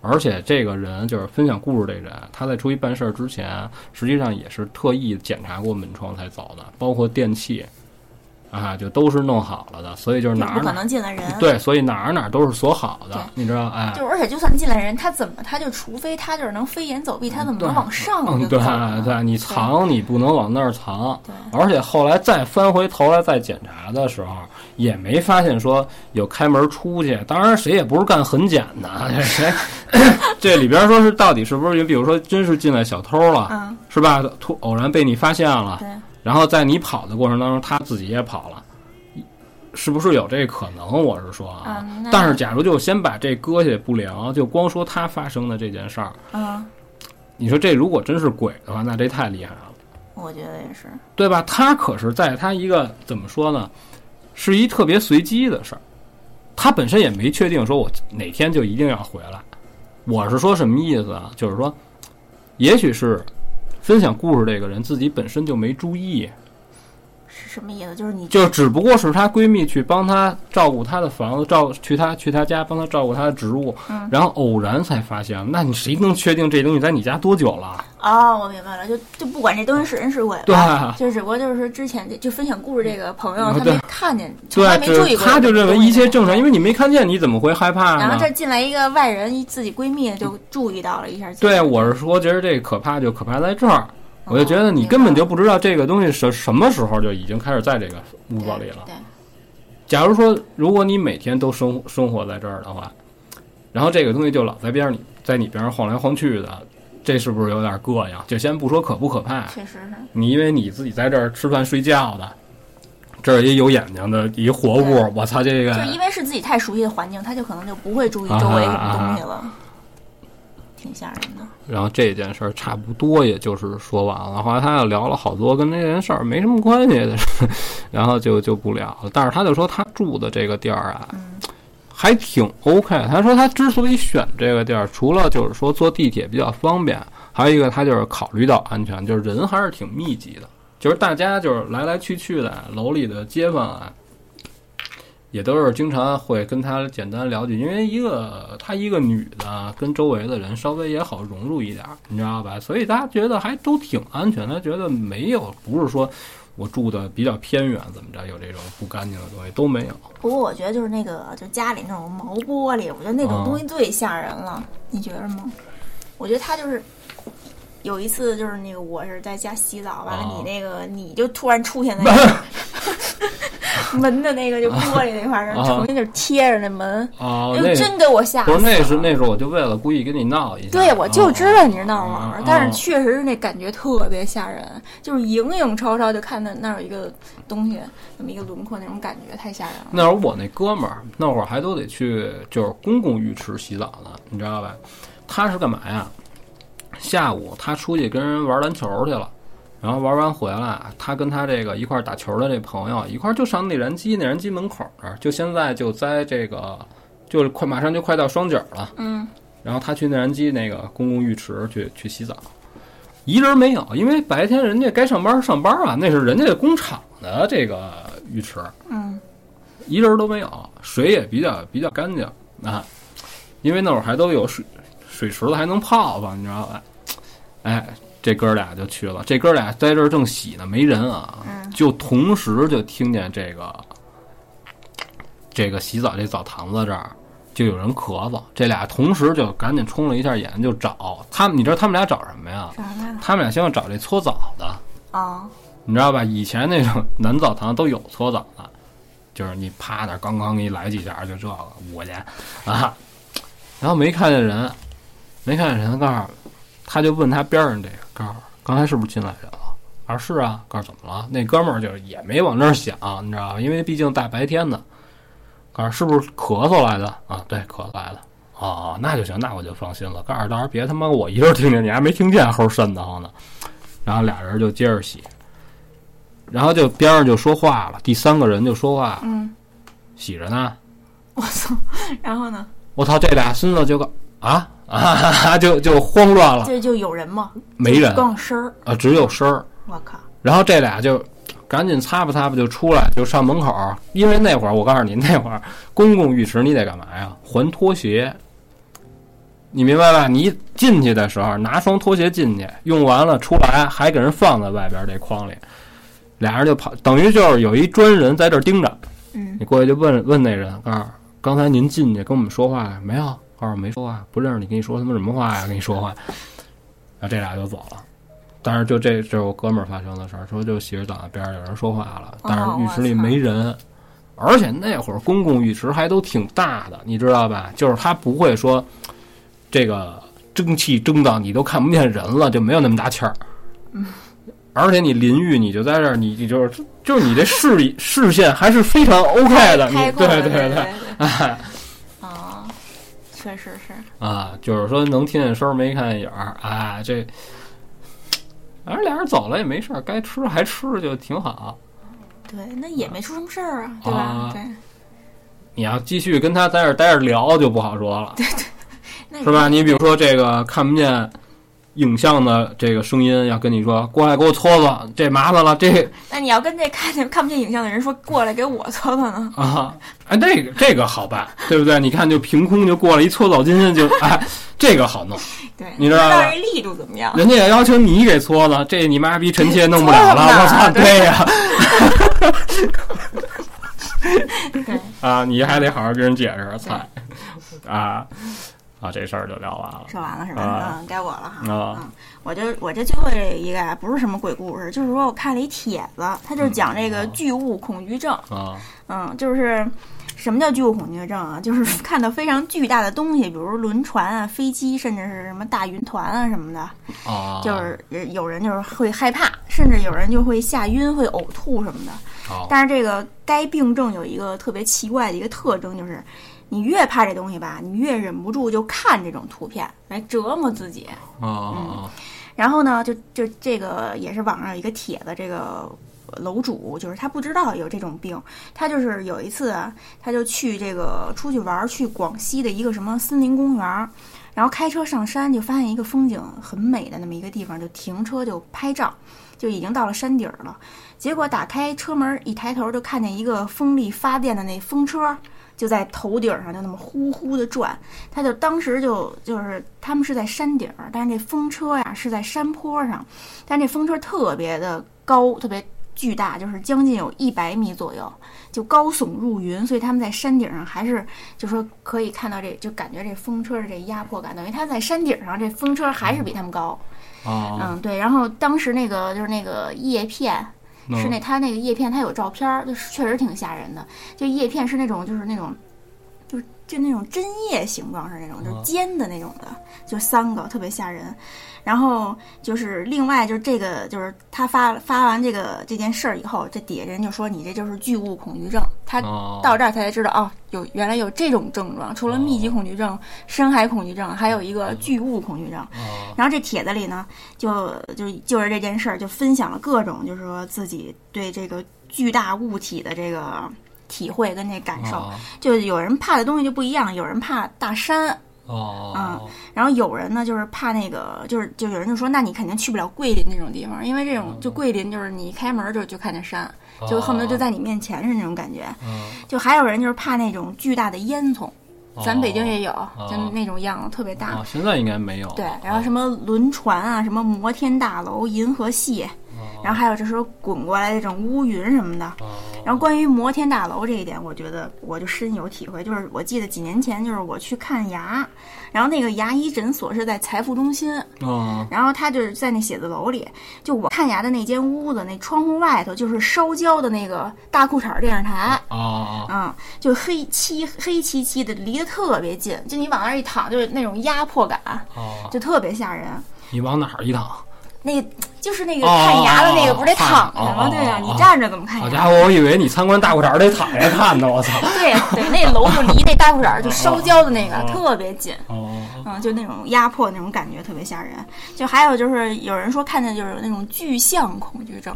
而且这个人就是分享故事这人，他在出去办事儿之前，实际上也是特意检查过门窗才走的，包括电器，啊，就都是弄好了的。所以就是哪儿不可能进来人。对，所以哪儿哪儿都是锁好的，你知道？哎，就而且就算进来人，他怎么他就除非他就是能飞檐走壁，他怎么能往上对对，你藏你不能往那儿藏。对而且后来再翻回头来再检查的时候，也没发现说有开门出去。当然，谁也不是干很简的，这谁 <laughs> 这里边说是到底是不是？比如说，真是进来小偷了，嗯，是吧？突偶然被你发现了，对，然后在你跑的过程当中，他自己也跑了，是不是有这可能？我是说啊。但是，假如就先把这搁下不聊，就光说他发生的这件事儿，嗯，你说这如果真是鬼的话，那这太厉害了，我觉得也是，对吧？他可是在他一个怎么说呢，是一特别随机的事儿，他本身也没确定说我哪天就一定要回来。我是说什么意思啊？就是说，也许是分享故事这个人自己本身就没注意，是什么意思？就是你就只不过是她闺蜜去帮她照顾她的房子，照去她去她家帮她照顾她的植物，嗯然后偶然才发现，那你谁能确定这东西在你家多久了？哦，我明白了，就就不管这东西是人是鬼对吧，就只不过就是说之前就分享故事这个朋友，他没看见，从来对，没注意过，这他就认为一切正常，因为你没看见，你怎么会害怕呢？然后这进来一个外人，一自己闺蜜就注意到了一下。对，我是说，觉得这可怕就可怕在这儿，我就觉得你哦根本就不知道这个东西什什么时候就已经开始在这个屋子里了。对，假如说，如果你每天都生生活在这儿的话，然后这个东西就老在边上，你在你边上晃来晃去的，这是不是有点膈应？就先不说可不可怕，确实是。你因为你自己在这儿吃饭睡觉的，这儿也有眼睛的一活物，我操，这个就因为是自己太熟悉的环境，他就可能就不会注意周围什么东西了。然后这件事儿差不多也就是说完了。后来他又聊了好多跟这件事儿没什么关系的事，然后就就不聊了。但是他就说他住的这个地儿啊，还挺 OK。他说他之所以选这个地儿，除了就是说坐地铁比较方便，还有一个他就是考虑到安全，就是人还是挺密集的，就是大家就是来来去去的，楼里的街坊啊。也都是经常会跟他简单了解，因为一个她一个女的，跟周围的人稍微也好融入一点，你知道吧？所以大家觉得还都挺安全，他觉得没有，不是说我住的比较偏远，怎么着有这种不干净的东西都没有。不过我觉得就是那个，就家里那种毛玻璃，我觉得那种东西最吓人了，你觉得吗？我觉得他就是有一次，就是那个我是在家洗澡，完了你那个你就突然出现在。<laughs> <laughs> 门的那个就玻璃那块儿，重新就贴着那门，就真给我吓。不是那是那时候我就为了故意跟你闹一下。对，我就知道你是闹玩儿，但是确实是那感觉特别吓人，就是影影绰绰就看到那儿有一个东西，那么一个轮廓，那种感觉太吓人了。那会儿我那哥们儿那会儿还都得去就是公共浴池洗澡呢，你知道吧？他是干嘛呀？下午他出去跟人玩篮球去了。然后玩完回来，他跟他这个一块打球的这朋友一块就上内燃机，内燃机门口那儿，就现在就在这个，就是快马上就快到双井了。嗯。然后他去内燃机那个公共浴池去去洗澡，一人没有，因为白天人家该上班上班啊，那是人家工厂的这个浴池。嗯。一人都没有，水也比较比较干净啊，因为那会儿还都有水水池子还能泡泡，你知道吧？哎。这哥俩就去了，这哥俩在这儿正洗呢，没人啊，就同时就听见这个这个洗澡这澡堂子这儿就有人咳嗽，这俩同时就赶紧冲了一下眼就找他们，你知道他们俩找什么呀？他们。俩先要找这搓澡的。啊，你知道吧？以前那种 <laughs> 男澡堂都有搓澡的，就是你趴那刚刚给你来几下就这个五块钱啊，然后没看见人，没看见人，告诉。他就问他边上这个，告诉刚才是不是进来人了？啊，是啊。告诉怎么了？那哥们儿就也没往那儿想，你知道吧？因为毕竟大白天的。告诉是不是咳嗽来的？啊，对，咳嗽来的。哦，那就行，那我就放心了。告诉到时候别他妈我一人听见，你还没听见，齁瘆得慌呢。然后俩人就接着洗，然后就边上就说话了，第三个人就说话，嗯，洗着呢。我操！然后呢？我操！这俩孙子就个啊。啊，<laughs> 就就慌乱了。这就有人吗？没人，光声儿啊，只有声儿。我靠！然后这俩就赶紧擦吧擦吧就出来，就上门口。因为那会儿我告诉你，<laughs> 那会儿公共浴池你得干嘛呀？还拖鞋。你明白吧？你进去的时候拿双拖鞋进去，用完了出来还给人放在外边这筐里。俩人就跑，等于就是有一专人在这盯着。嗯。你过去就问问那人，告诉刚才您进去跟我们说话没有？告诉没说话，不认识你，跟你说他妈什么话呀？跟你说话，然后这俩就走了。但是就这，这是我哥们儿发生的事儿，说就洗着澡边上有人说话了，但是浴池里没人，而且那会儿公共浴池还都挺大的，你知道吧？就是他不会说这个蒸汽蒸到你都看不见人了，就没有那么大气儿。嗯。而且你淋浴，你就在这儿，你你就是就是你这视视线还是非常 OK 的，你对对对，哎。<laughs> 确实是啊，就是说能听见声儿没看见影儿，哎，这反正俩人走了也没事儿，该吃还吃就挺好。对，那也没出什么事儿啊，对吧？对。你要继续跟他在这待着聊，就不好说了，对对，是吧？你比如说这个看不见。影像的这个声音要跟你说过来给我搓搓，这麻烦了。这那你要跟这看见看不见影像的人说过来给我搓搓呢？<laughs> 啊，哎，这个这个好办，对不对？你看，就凭空就过来一搓澡巾，就 <laughs> 哎，这个好弄。对，你知道吧？力度怎么样？人家也要求你给搓呢，这你妈逼臣妾弄不了了，<laughs> 我操！对呀。对啊，你还得好好跟人解释，操啊。啊，这事儿就聊完了，说完了是吧？嗯，该我了哈。嗯，我就我这最后这一个不是什么鬼故事，就是说我看了一帖子，他就讲这个巨物恐惧症。啊，嗯，就是什么叫巨物恐惧症啊？<laughs> 就是看到非常巨大的东西，比如轮船啊、飞机，甚至是什么大云团啊什么的。啊，就是有人就是会害怕，甚至有人就会吓晕、会呕吐什么的。但是这个该病症有一个特别奇怪的一个特征，就是。你越怕这东西吧，你越忍不住就看这种图片来折磨自己。哦，然后呢，就就这个也是网上有一个帖子，这个楼主就是他不知道有这种病，他就是有一次啊，他就去这个出去玩儿，去广西的一个什么森林公园儿，然后开车上山，就发现一个风景很美的那么一个地方，就停车就拍照，就已经到了山顶儿了。结果打开车门一抬头，就看见一个风力发电的那风车。就在头顶上，就那么呼呼的转，他就当时就就是他们是在山顶儿，但是这风车呀是在山坡上，但这风车特别的高，特别巨大，就是将近有一百米左右，就高耸入云，所以他们在山顶上还是就说可以看到这就感觉这风车的这压迫感，等于他在山顶上，这风车还是比他们高。哦，嗯，对。然后当时那个就是那个叶片。是那它那个叶片，它有照片儿，就是确实挺吓人的。就叶片是那种，就是那种，就那种针叶形状是那种，就是尖的那种的，就三个特别吓人。然后就是另外就是这个，就是他发发完这个这件事儿以后，这底下人就说你这就是巨物恐惧症。他到这儿他才知道哦，有原来有这种症状，除了密集恐惧症、深海恐惧症，还有一个巨物恐惧症。然后这帖子里呢，就就就是这件事儿，就分享了各种，就是说自己对这个巨大物体的这个体会跟那感受。就有人怕的东西就不一样，有人怕大山。哦，嗯，然后有人呢，就是怕那个，就是就有人就说，那你肯定去不了桂林那种地方，因为这种就桂林就是你一开门就就看见山，就恨不得就在你面前是那种感觉。就还有人就是怕那种巨大的烟囱，咱北京也有，就那种样子特别大。现在应该没有。对，然后什么轮船啊，什么摩天大楼、银河系。然后还有这时候滚过来的这种乌云什么的，然后关于摩天大楼这一点，我觉得我就深有体会。就是我记得几年前，就是我去看牙，然后那个牙医诊所是在财富中心，然后他就是在那写字楼里，就我看牙的那间屋子，那窗户外头就是烧焦的那个大裤衩电视台，啊，就黑漆黑漆漆的，离得特别近，就你往那儿一躺，就是那种压迫感，就特别吓人。你往哪儿一躺？那就是那个看牙的那个，不是得躺着吗？对呀，你站着怎么看？好家伙，我以为你参观大裤衩得躺着看呢，我操！<laughs> 对对，那楼就离那大裤衩就烧焦的那个特别近，嗯，就那种压迫那种感觉特别吓人。就还有就是有人说看见就是那种巨像恐惧症，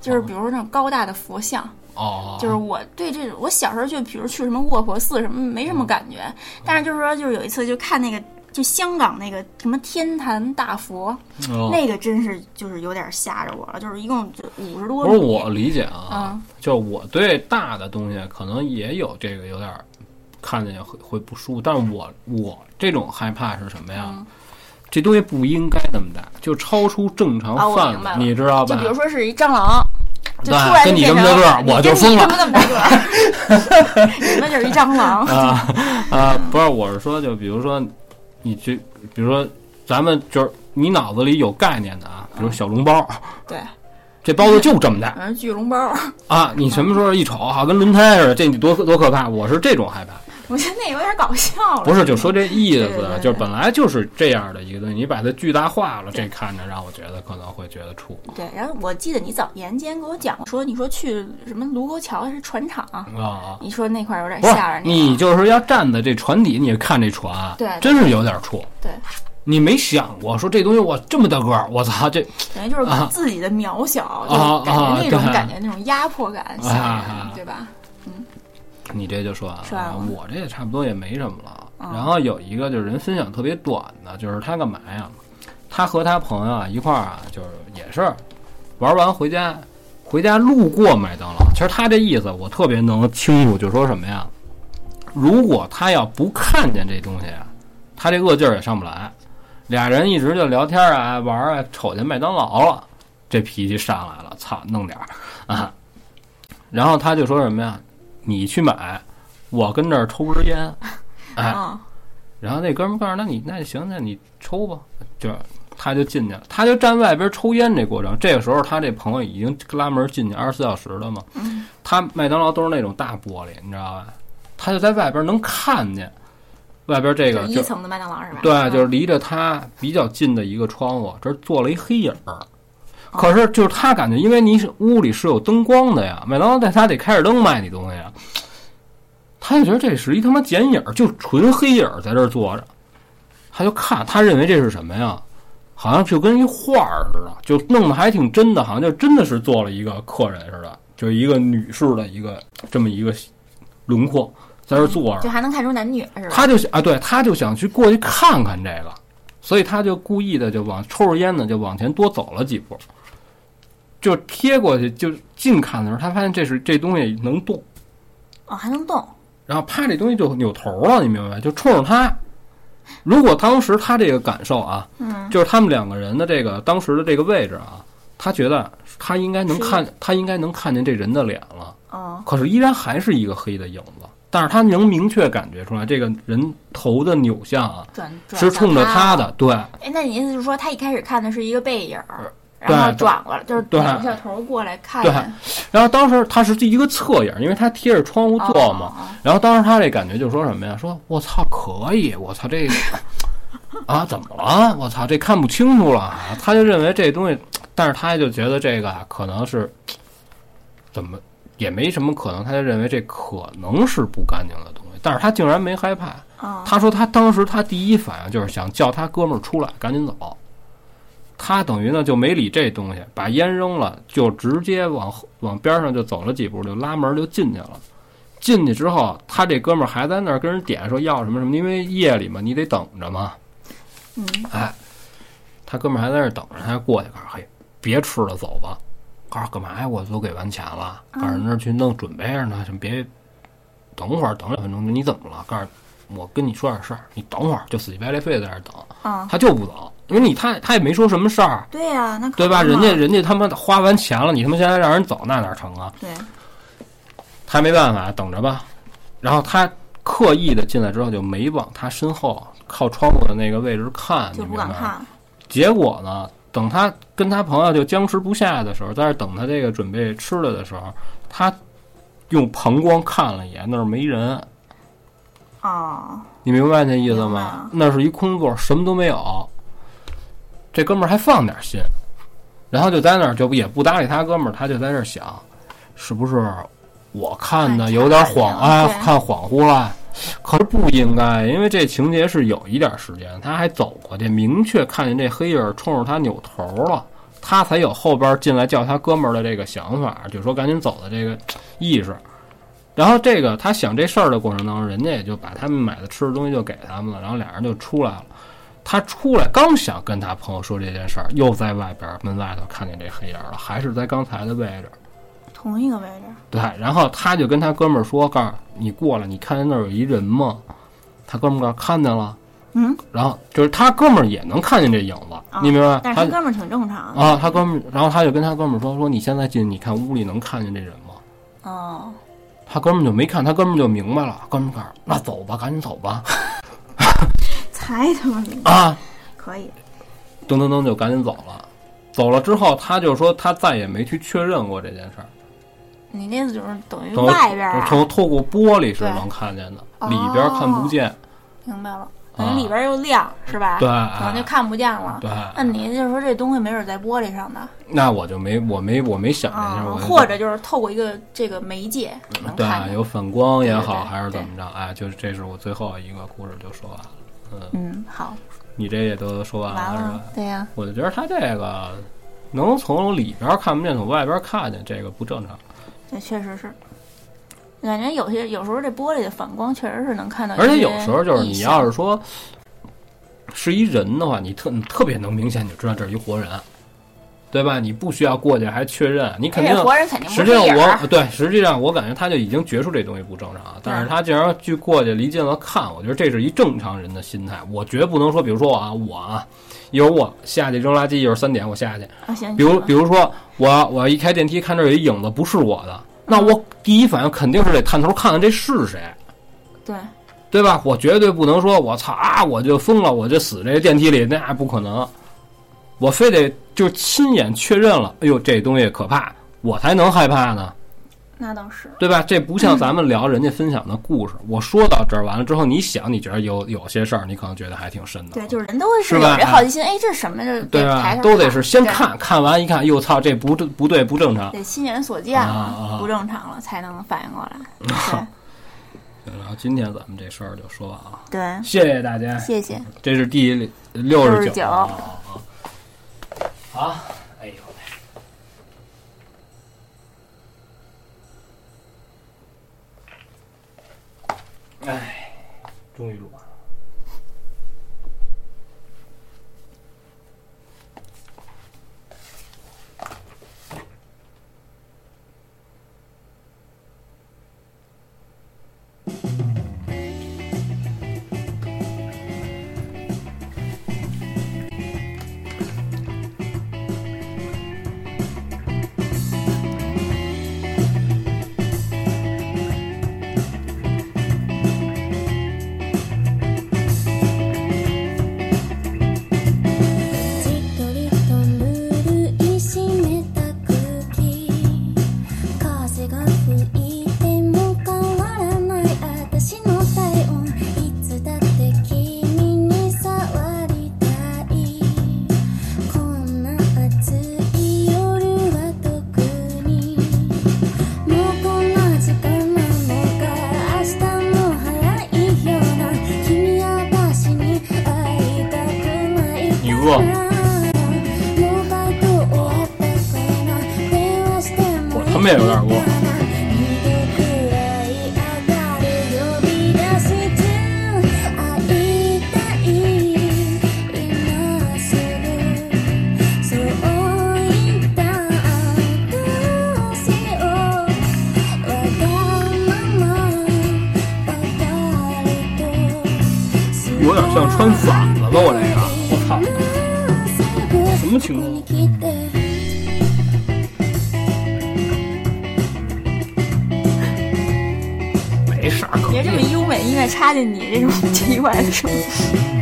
就是比如说那种高大的佛像，哦，就是我对这种我小时候就比如去什么卧佛寺什么没什么感觉，但是就是说就是有一次就看那个。就香港那个什么天坛大佛，那个真是就是有点吓着我了。就是一共就五十多不是我理解啊，就我对大的东西可能也有这个有点看见会会不舒服，但是我我这种害怕是什么呀？这东西不应该那么大，就超出正常范围，你知道吧？就比如说是一蟑螂，就突然跟你这么大个儿，我就疯了。那么大个儿，你们就是一蟑螂啊啊！不是，我是说，就比如说。你这，比如说，咱们就是你脑子里有概念的啊，比如小笼包，<laughs> 对，这包子就这么大，反正巨笼包啊！你什么时候一瞅，好跟轮胎似的，这你多多可怕！我是这种害怕。我觉得那有点搞笑了。不是，就说这意思，就是本来就是这样的一个东西，你把它巨大化了，这看着让我觉得可能会觉得怵。对，然后我记得你早年间给我讲说，你说去什么卢沟桥是船厂啊？你说那块有点吓人。你就是要站在这船底，你看这船，对，真是有点怵。对，你没想过说这东西我这么大个儿，我操，这 <laughs> 等于就是自己的渺小，就感觉那种感觉，那种压迫感，对吧？嗯。你这就说完了，我这也差不多也没什么了。然后有一个就是人分享特别短的，就是他干嘛呀？他和他朋友啊一块儿啊，就是也是玩完回家，回家路过麦当劳。其实他这意思我特别能清楚，就说什么呀？如果他要不看见这东西啊，他这恶劲儿也上不来。俩人一直就聊天啊玩啊，瞅见麦当劳了，这脾气上来了，操，弄点儿啊。然后他就说什么呀？你去买，我跟这儿抽根烟，<laughs> 哎，然后那哥们儿告诉那你那行，那你抽吧，就他就进去了，他就站外边抽烟。这过程，这个时候他这朋友已经拉门进去二十四小时了嘛。他麦当劳都是那种大玻璃，你知道吧？他就在外边能看见外边这个一层的麦当劳是吧？对，就是离着他比较近的一个窗户，这做了一黑影儿。可是，就是他感觉，因为你是屋里是有灯光的呀，麦当劳在他得开着灯卖你东西啊。他就觉得这是一他妈剪影儿，就纯黑影儿在这儿坐着，他就看，他认为这是什么呀？好像就跟一画儿似的，就弄得还挺真的，好像就真的是做了一个客人似的，就是一个女士的一个这么一个轮廓在这儿坐着就。还能看出男女是吧？他就想啊，对，他就想去过去看看这个，所以他就故意的就往抽着烟呢，就往前多走了几步，就贴过去，就近看的时候，他发现这是这东西能动，哦，还能动，然后啪，这东西就扭头了，你明白吗？就冲着他。如果当时他这个感受啊，嗯，就是他们两个人的这个当时的这个位置啊，他觉得他应该能看，他应该能看见这人的脸了。哦，可是依然还是一个黑的影子，但是他能明确感觉出来，这个人头的扭向啊，转转是冲着他他的，。对哎，那你意思是说，他一开始看的是一个背影然后转过来，就是转一下头过来看对看然后当时他是一个侧影，因为他贴着窗户坐嘛。然后当时他这感觉就说什么呀？说我操，可以，我操这个啊，怎么了？我操，这看不清楚了啊。他就认为这东西，但是他就觉得这个啊，可能是怎么也没什么可能，他就认为这可能是不干净的东西，但是他竟然没害怕。哦，他说他当时他第一反应就是想叫他哥们儿出来，赶紧走。他等于呢就没理这东西，把烟扔了，就直接往后往边上就走了几步，就拉门就进去了。进去之后，他这哥们儿还在那儿跟人点说要什么什么，因为夜里嘛，你得等着嘛。嗯，哎，他哥们儿还在那儿等着，他就过去告诉嘿，别吃了，走吧。告诉干嘛呀？我都给完钱了，告诉那儿去弄准备着呢，什么别等会儿，等两分钟。你怎么了？告诉我跟你说点事儿，你等会儿，就死乞白赖非在那儿等。啊，他就不走，因为你他他也没说什么事儿，对呀，那可对吧？人家人家他妈花完钱了，你他妈现在让人走，那哪成啊？对，他没办法，等着吧。然后他刻意的进来之后，就没往他身后靠窗户的那个位置看，就？不敢看，结果呢，等他跟他朋友就僵持不下的时候，在那等他这个准备吃了的时候，他用膀胱看了一眼，那儿没人。哦，你明白那意思吗？那是一空座，什么都没有。这哥们儿还放点心，然后就在那儿就也不搭理他哥们儿，他就在这儿想，是不是我看的有点恍哎看恍惚了？可是不应该，因为这情节是有一点时间，他还走过去，明确看见这黑影冲着他扭头了，他才有后边进来叫他哥们儿的这个想法，就说赶紧走的这个意识。然后这个他想这事儿的过程当中，人家也就把他们买的吃的东西就给他们了，然后俩人就出来了。他出来刚想跟他朋友说这件事儿，又在外边门外头看见这黑影儿了，还是在刚才的位置。同一个位置，对，然后他就跟他哥们儿说：“告诉你过来，你看见那儿有一人吗？”他哥们儿看见了。嗯，然后就是他哥们儿也能看见这影子，啊你明白？但是他哥们儿挺正常的，啊，他哥们儿，然后他就跟他哥们儿说：“说你现在进，你看屋里能看见这人吗？”哦，他哥们儿就没看，他哥们儿就明白了。哥们儿那走吧，赶紧走吧。<laughs> 才他妈啊，可以，噔噔噔就赶紧走了。走了之后，他就说他再也没去确认过这件事儿。你那意思就是等于外边儿啊从透过玻璃是能看见的，哦里边看不见。明白了，啊等于里边儿又亮是吧？对，可能就看不见了。对，那你就是说这东西没准在玻璃上的那我就没我没我没想这啊事儿，或者就是透过一个这个媒介能对看见。有反光也好，对对对还是怎么着？哎，就是这是我最后一个故事就说完了。嗯，嗯，好，你这也都说完完了了是吧？，对呀，我就觉得他这个能从里边看不见，从外边看见，这个不正常。这确实是。感觉有些有时候这玻璃的反光确实是能看到而，且有时候就是你要是说是一人的话，你特你特别能明显就知道这是一活人，对吧？你不需要过去还确认，你肯定实际上我对实际上我感觉他就已经觉出这东西不正常，但是他竟然去过去离近了看，我觉得这是一正常人的心态。我绝不能说，比如说啊，我啊，一会儿我下去扔垃圾，一会儿三点我下去，啊，行，比如比如说我我一开电梯看这儿有一影子不是我的，那我第一反应肯定是得探头看看这是谁。对，对吧？我绝对不能说我操啊，我就疯了，我就死这个电梯里，那不可能。我非得就亲眼确认了，哎呦，这东西可怕，我才能害怕呢，那倒是，对吧？这不像咱们聊人家分享的故事，我说到这儿完了之后，你想，你觉得有有些事儿，你可能觉得还挺深的，对，就是人都会有是吧这好奇心，哎，这是什么？这对吧？都得是先看看完一看，哟操，这不正不对不正常。得亲眼所见啊了，啊不正常了才能反应过来。<laughs> 对，然后今天咱们这事儿就说完了，对，谢谢大家。谢谢。这是第六十69九啊。哎呦喂！哎，终于录完了。ばかりと有点像穿反了吧？我这个，我操！什么情况？ 没啥可别这么优美音乐插进你这种 <laughs> 奇怪的声音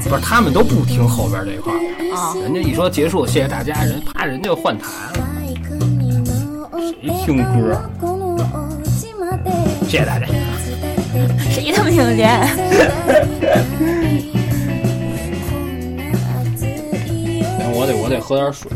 不是，他们都不听后边这一块儿。啊！人家一说结束，谢谢大家，人啪人家就换台了。谁听歌？谢谢大家。谁他妈听得见？<laughs> 我得我得喝点水。